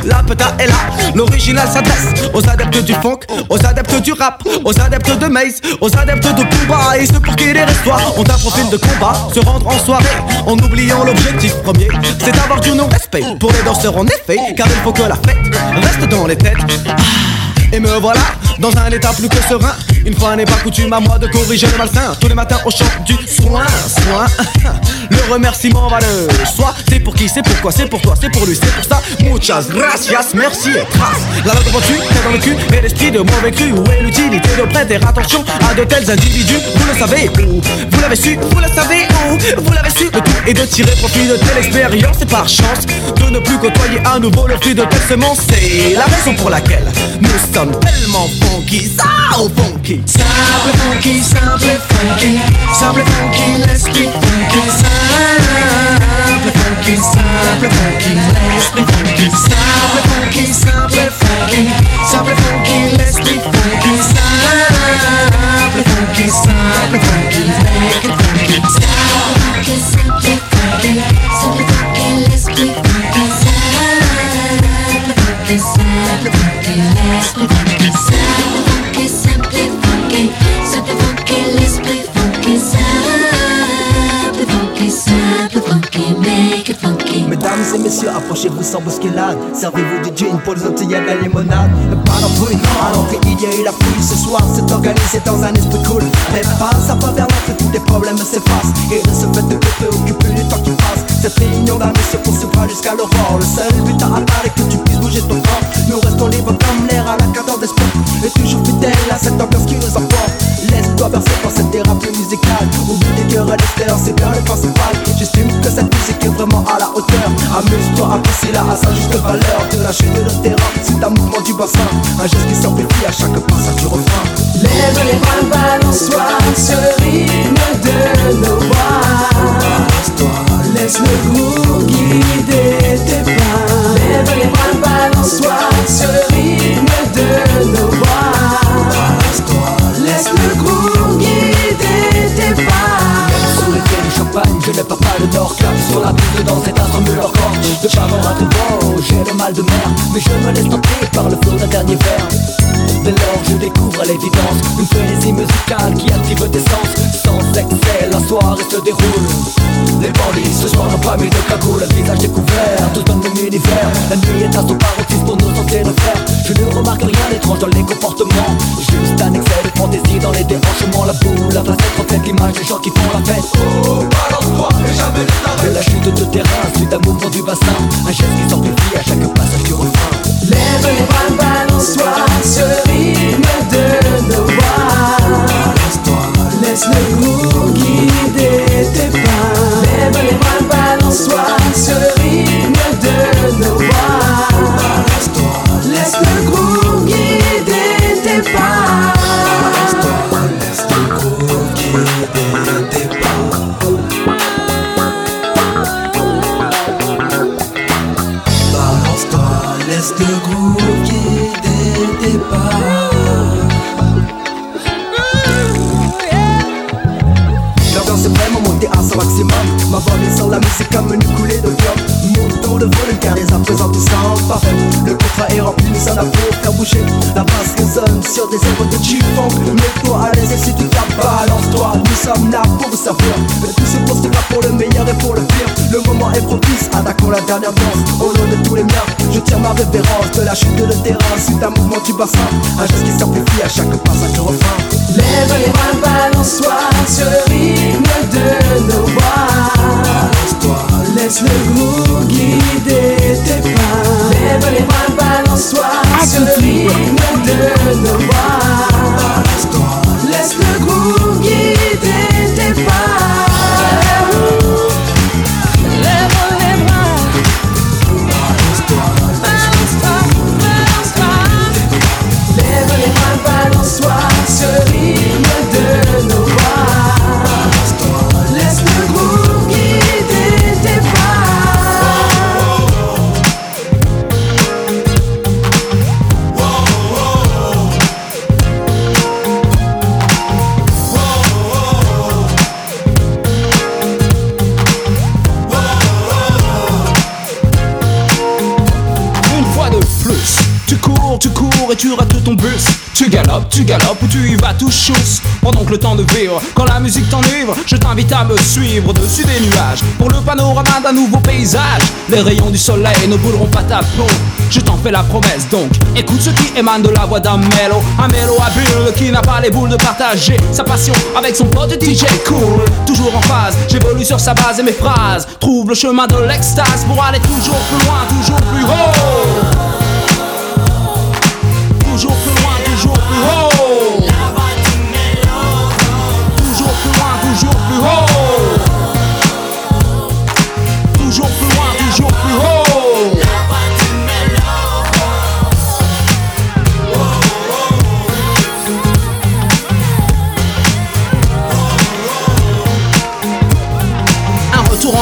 La peta est là, l'original s'adresse aux adeptes du funk, aux adeptes du rap, aux adeptes de Maze, aux adeptes de Pumba et ceux pour qui les restoirs ont un profil de combat, se rendre en soirée en oubliant l'objectif premier, c'est d'avoir du non-respect pour les danseurs en effet, car il faut que la fête reste dans les têtes. Ah, Et me voilà dans un état plus que serein. Une fois n'est pas coutume à moi de corriger le malsain. Tous les matins au champ du soin, soin. <laughs> Le remerciement va le soi. C'est pour qui, c'est pourquoi, c'est pour toi, c'est pour lui, c'est pour ça. Muchas gracias, merci et trace. La devant tu, tête dans le cul, et l'esprit de mauvais cru. Où est l'utilité de prêter attention à de tels individus? Vous le savez où? Vous l'avez su, vous le savez où? Vous l'avez su, le tout est de tirer profit de telle expérience et par chance de ne plus côtoyer à nouveau le fruit de telle semence. C'est la raison pour laquelle nous sommes tellement funky, ça au funky. Simple funky, simple funky, simple funky, let's get funky. Simple funky, simple funky, let's get funky. Simple funky, simple funky, simple funky, let's get funky. Simple funky, simple funky, make it funky. Messieurs, approchez-vous sans bousculade. Servez-vous du gin pour les autres, il y a de la limonade. Pas d'embrouille, à l'entrée il y a eu la pluie. Ce soir, c'est organisé dans un esprit cool. Mais pas à pas vers l'entrée, tous les problèmes s'effacent. Et de ce fait de te préoccuper du temps qui passe. Cette réunion d'amis se poursuivra jusqu'à l'aurore. Le seul but à atteindre est que tu puisses bouger ton corps. Nous restons libres comme l'air à la cadence d'esprit. Et toujours fidèles à cette ambiance qui nous emporte. Laisse-toi bercer par cette thérapie musicale. Oublie les querelles extérieures, c'est bien le principal. J'estime que cette musique est vraiment à la hauteur. Amuse-toi, apprécie-la à sa juste valeur. De la chute de le terrain, c'est un mouvement du bassin. Un geste qui s'amplifie à chaque passage du refrain. Lève les bras, balance-toi, ce rythme de nos voix. Laisse le groove guider tes pas. Lève les balance-toi, ce rythme de nos voix. Laisse le le d'or Clap sur la piste dans cet instant de leur corps De un bon, j'ai le mal de mer Mais je me laisse tenter par le flot d'un dernier verre Dès lors je découvre à l'évidence Une frénésie musicale qui active tes sens. Sans excès, la soirée se déroule. Les bandits ce soir pas mis de cagoule Le visage découvert, tout dans même univers. La nuit est à son paroxysme pour nous sentir le faire. Je ne remarque rien d'étrange dans les comportements. Juste un excès de fantaisie dans les dérangements La boule, la facette reflète l'image des gens qui font la fête. Oh, balance-toi De la chute de terrain, suite à mouvement du bassin Un geste qui s'amplifie à chaque passage du refrain Lève les bras, balance-toi, ce rythme de nos voix. Laisse le groove guider tes pas. Lève les bras, balance-toi, Le contrat est rempli, en avons pour faire bouger La basse résonne sur des œuvres de G-Funk Mets-toi à l'aise et si tu tapes, balance-toi Nous sommes là pour vous servir Mais tout se construira pour le meilleur et pour le pire. Le moment est propice, attaquons la dernière danse. Au nom de tous les miens, je tire ma révérence. De la chute de terrain, suite à mouvement du bassin. Un geste qui s'amplifie à chaque passage de refrain. Lève les bras, balance-toi, ce rythme de nos voix. Laisse le groove guider tes pas. Lève les mains, balance-toi sur le rythme de nos voix. Ou tu y vas tout chousse. Pendant que le temps de vivre, quand la musique t'enivre, je t'invite à me suivre dessus des nuages. Pour le panorama d'un nouveau paysage, les rayons du soleil ne brûleront pas ta peau. Je t'en fais la promesse donc, écoute ce qui émane de la voix d'un mélo. Un mélo habile qui n'a pas les boules de partager sa passion avec son pote DJ cool. Toujours en phase, j'évolue sur sa base et mes phrases. Trouve le chemin de l'extase pour aller toujours plus loin, toujours plus haut.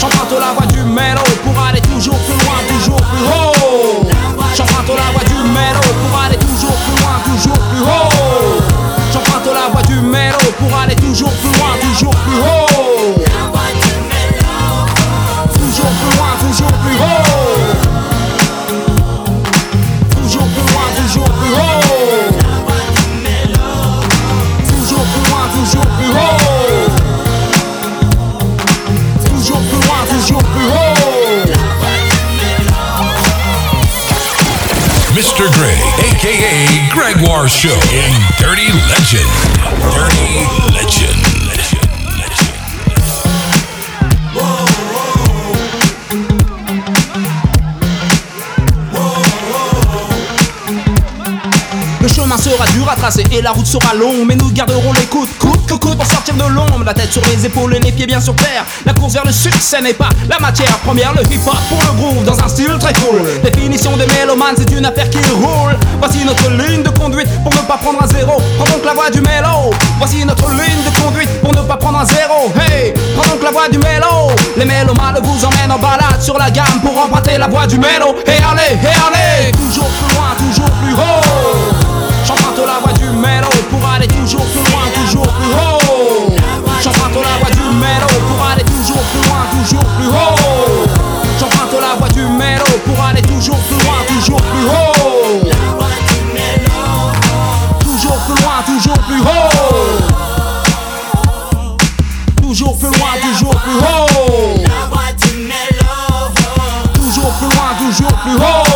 J'emprunte la voix du mélo pour aller toujours plus loin, Show in Dirty Legend. Dirty Legend. Chemin sera dur à tracer et la route sera longue, mais nous garderons les coudes, coudes que coudes pour sortir de l'ombre. La tête sur les épaules et les pieds bien sur terre. La course vers le succès n'est pas la matière première. Le hip hop pour le groove dans un style très cool. Définition des mélomanes, c'est une affaire qui roule. Voici notre ligne de conduite pour ne pas prendre un zéro. Prends donc la voie du mélo. Voici notre ligne de conduite pour ne pas prendre un zéro. Hey, prends donc la voie du mélo. Les mélomanes vous emmènent en balade sur la gamme pour emprunter la voie du mélo. Et allez, et allez, toujours plus loin, toujours plus haut. Pour aller toujours plus loin, toujours plus haut. J'emprunte la voie du mélo pour aller toujours plus loin, toujours plus haut. J'emprunte la voie du mélo pour aller toujours plus loin, toujours plus haut. Toujours plus loin, toujours plus haut. Toujours plus loin, toujours plus haut. Toujours plus loin, toujours plus haut.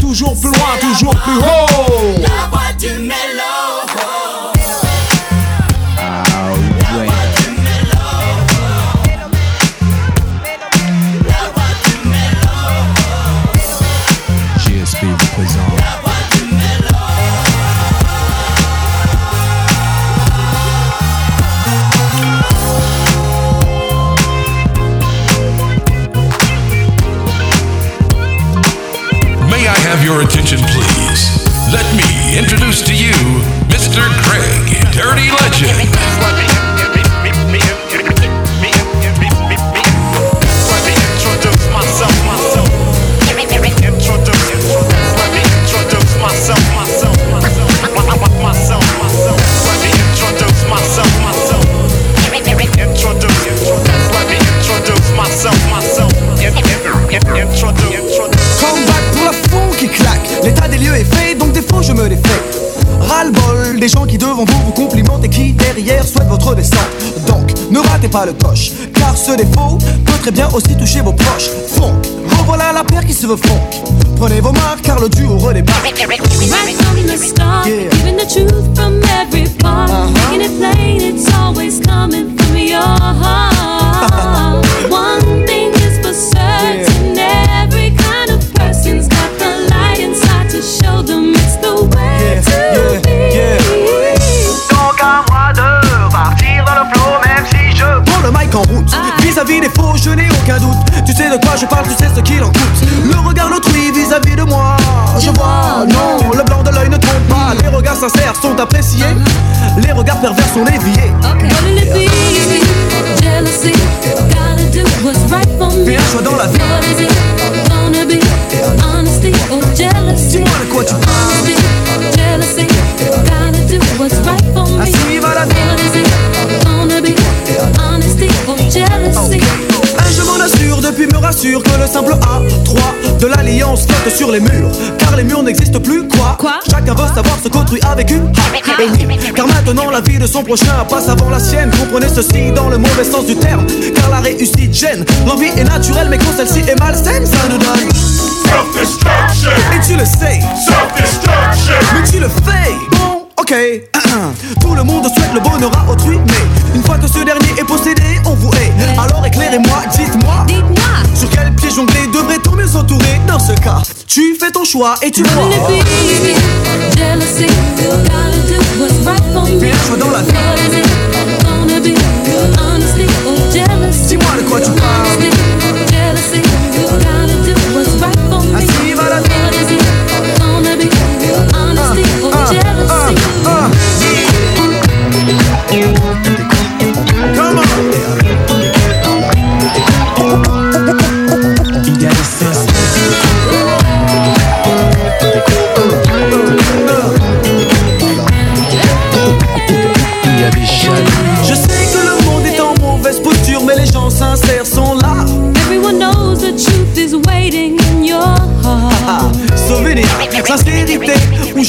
Toujours plus loin, toujours plus haut. Pas le coche, car ce défaut peut très bien aussi toucher vos proches. Funk, revoilà la paire qui se veut funk. Prenez vos marques car le duo redémarre. Right from the start, Yeah. giving the truth from every part, making it plain, it's always coming from your heart. Doute Tu sais de quoi je parle, tu sais ce qu'il en coûte Le regard d'autrui vis-à-vis de moi Je vois, non, le blanc de l'œil ne trompe pas Les regards sincères sont appréciés Les regards pervers sont déviés What will it be? Jealousy, gotta do what's right for me. Fais un choix dans la vie. What is it gonna be? Honesty or jealousy? Dis-moi de quoi tu parles. La vie. Je m'en assure depuis me rassure que le simple A3 de l'alliance flotte sur les murs. Car les murs n'existent plus quoi. Chacun veut savoir ce qu'autrui a vécu. Ah, oui, car maintenant la vie de son prochain passe avant la sienne. Comprenez ceci dans le mauvais sens du terme. Car la réussite gêne. L'envie est naturelle mais quand celle-ci est malsaine ça nous donne Self-destruction. Et tu le sais. Self-destruction. Mais tu le fais. Bon, ok. <clears throat> Tout le monde souhaite le bonheur à autrui Mais une fois que ce dernier est possédé, on vous hait. Alors éclairez-moi, dites-moi Sur quel pied jongler devrait-on mieux s'entourer Dans ce cas, tu fais ton choix et tu vois. Dans la vie. Jealousy? Dis-moi de quoi tu parles.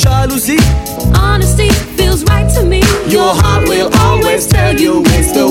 Jalousie Honesty feels right to me. Your heart will always tell you it's the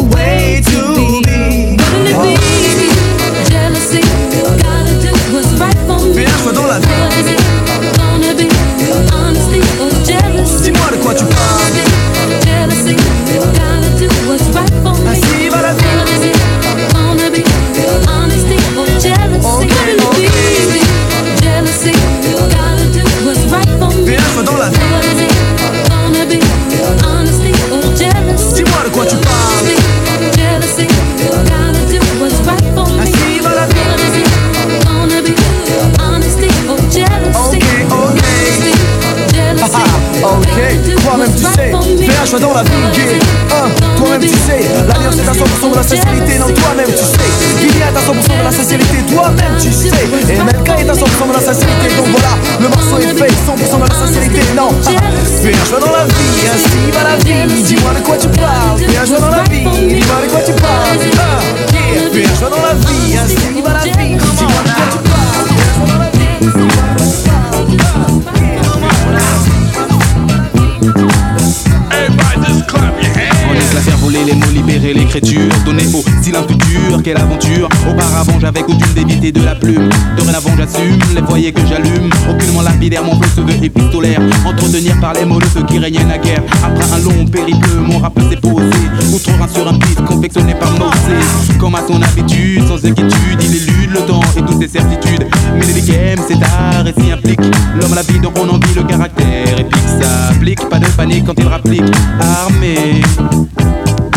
quelle aventure. Auparavant j'avais coutume d'éviter de la plume. Dorénavant j'assume les foyers que j'allume. Aucunement lapidaire, mon feu se épistolaire. Entretenir par les mots le feu qui régnait naguère. Après un long périple, mon rap s'est posé. Outre un sur un beat confectionné par Moses. Comme à son habitude, sans inquiétude, il élude le temps et toutes ses certitudes. Mais les games, c'est art et s'y implique. L'homme la vie, donc on en le caractère épique. Ça applique, pas de panique quand il rapplique. Armé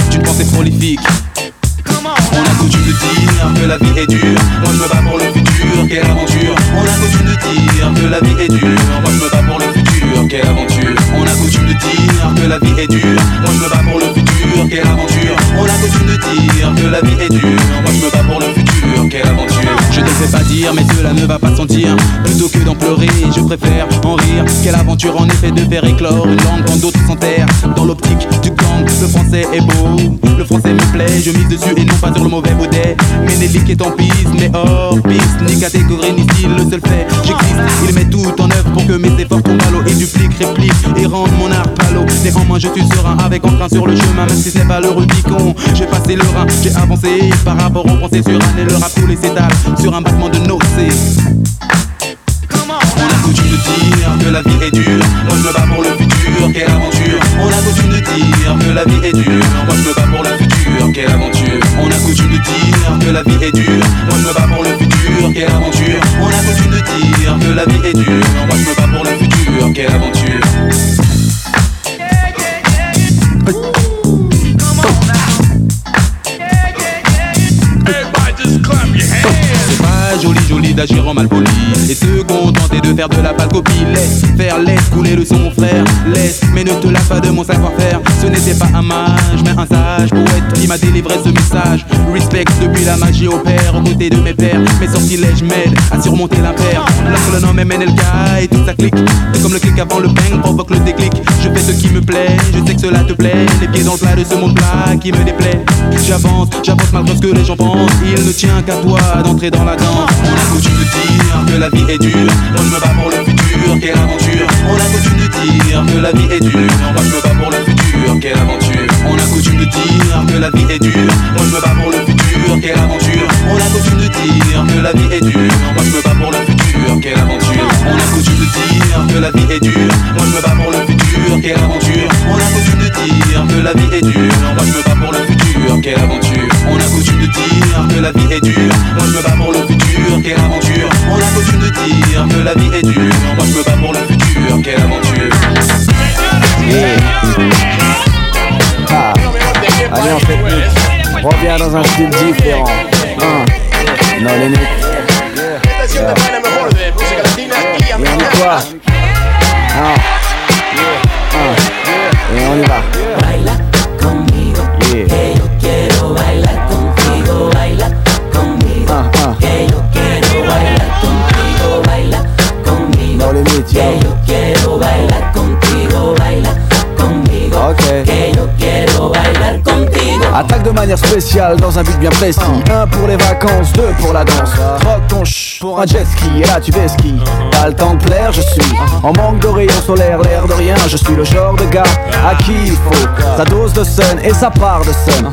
d'une pensée prolifique. La vie est dure. Moi je me bats pour le futur, quelle aventure. On a coutume de dire que la vie est dure. Moi je me bats pour le futur, quelle aventure. On a coutume de dire que la vie est dure. Moi je me bats pour le futur, quelle aventure. On a coutume de dire que la vie est dure. Moi je me bats Fais pas dire, mais cela ne va pas sentir. Plutôt que d'en pleurer, je préfère en rire. Quelle aventure en effet de faire éclore une langue quand d'autres s'enterrent. Dans l'optique du gang, le français est beau. Le français me plaît, je mise dessus et non pas sur le mauvais baudet. Ménélique est en piste, mais hors piste. Ni catégorie ni style, le seul fait, j'existe. Il met tout en œuvre pour que mes efforts tombent à l'eau. Il duplique, réplique et rende mon art palo. Main, je suis serein avec train sur le chemin, même si c'est pas le Rubicon. J'ai passé le rein, j'ai avancé par rapport aux pensées sur un et le rap tous les s'étale sur un de nocées. On a coutume de dire que la vie est dure, moi je me bats pour le futur, quelle aventure. On a coutume de dire que la vie est dure, moi je me bats pour le futur, quelle aventure. On a coutume de dire que la vie est dure, moi je me bats pour le futur, quelle aventure. On a coutume de dire que la vie est dure, moi je me bats pour le futur, quelle aventure. Joli d'agir en mal poli. Et se contenter faire de la pâle copie Laisse faire, laisse couler le son frère. Laisse, mais ne te lave pas de mon savoir-faire. Ce n'était pas un mage, mais un sage poète Qui m'a délivré ce message. Respect depuis la magie au père Aux côtés de mes pères, mes sortilèges m'aident À surmonter l'impair. Lorsque le nom MNLK et toute sa clique C'est comme le clic avant le bang provoque le déclic. Je fais ce qui me plaît, je sais que cela te plaît. Les pieds dans le plat de ce monde plat qui me déplaît. J'avance, j'avance malgré ce que les gens pensent. Il ne tient qu'à toi d'entrer dans la danse. On a coutume de dire que la vie est dure. Me pour le futur, quelle aventure On a coutume de dire que la vie est dure. Moi je me bats pour le futur, quelle aventure On a coutume de dire que la vie est dure Spéciale dans un but bien précis. Un pour les vacances, deux pour la danse. Troque ton ch pour un jet ski et là tu fais ski. Pas le temps de plaire, je suis en manque de rayons solaires, l'air de rien. Je suis le genre de gars à qui il faut sa dose de sun et sa part de sun.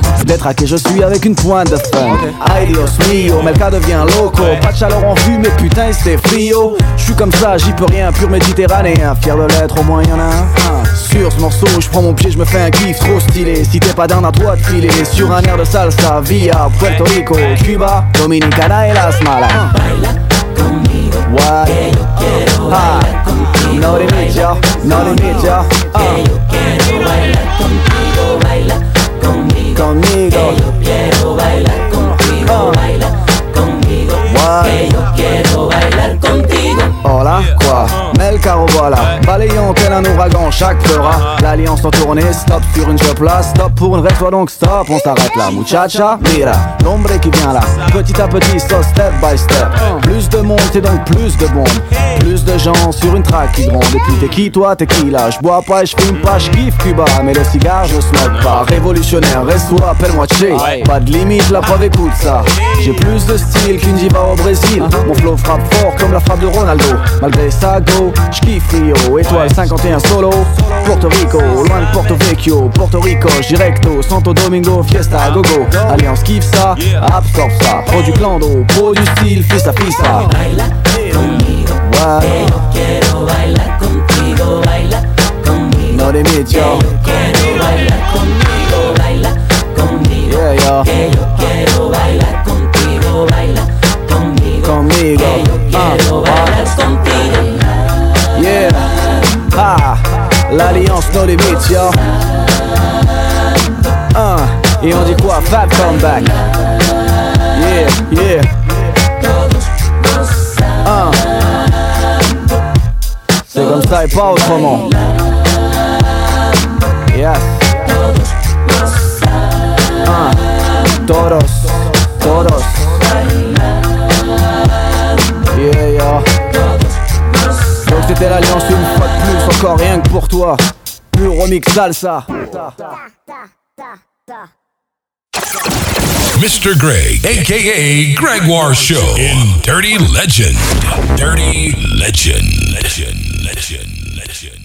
Qui je suis avec une pointe de fun. Ay Dios mio, Melka devient loco. Pas de chaleur en vue, mais putain c'est frio. Je suis comme ça, j'y peux rien, pur méditerranéen. Fier de l'être, au moins y'en a un. Sur ce morceau, je prends mon pied, je me fais un kiff trop stylé. Si t'es pas d'un à toi de sur un air de salsa via Puerto Rico, Cuba, Dominicana et Las Malas. Melka voilà. Balayant tel un ouragan, chaque fera. L'alliance en tournée, stop sur une job là Stop pour une toi donc stop, on s'arrête là. Muchacha, mira, l'ombre qui vient là. Petit à petit, so step by step. Plus de monde, c'est donc plus de bombes Plus de gens sur une track qui gronde Et puis t'es qui toi, t'es qui là? Je bois pas et je fume pas, je kiffe Cuba Mais le cigare, je smoke pas. Révolutionnaire, reste-toi, appelle-moi Che. Pas de limite, la preuve écoute ça. J'ai plus de style qu'une diva au Brésil. Mon flow frappe fort comme la frappe de Ronaldo. Malgré ça, go, j'kiffe Rio Étoile 51 solo, Porto Rico Loin de Porto Vecchio, Porto Rico Directo, Santo Domingo, Fiesta, Gogo. Alliance kiffe ça, absorbe ça. Pro du clando, pro du style, fista fista. Ouais. No limit, yo. Yeah, yo. Conmigo. Ah, ah. Yeah Ah L'alliance no limit, yo Ah Et on dit quoi Fab comeback. Yeah, yeah. Ah. C'est comme ça et pas autrement Yes. Ah Todos Todos c'était l'alliance une fois de plus Encore rien que pour toi Pur remix salsa Mr. Greg, aka Gregoire Show in Dirty Legend. Dirty Legend. Legend. Legend.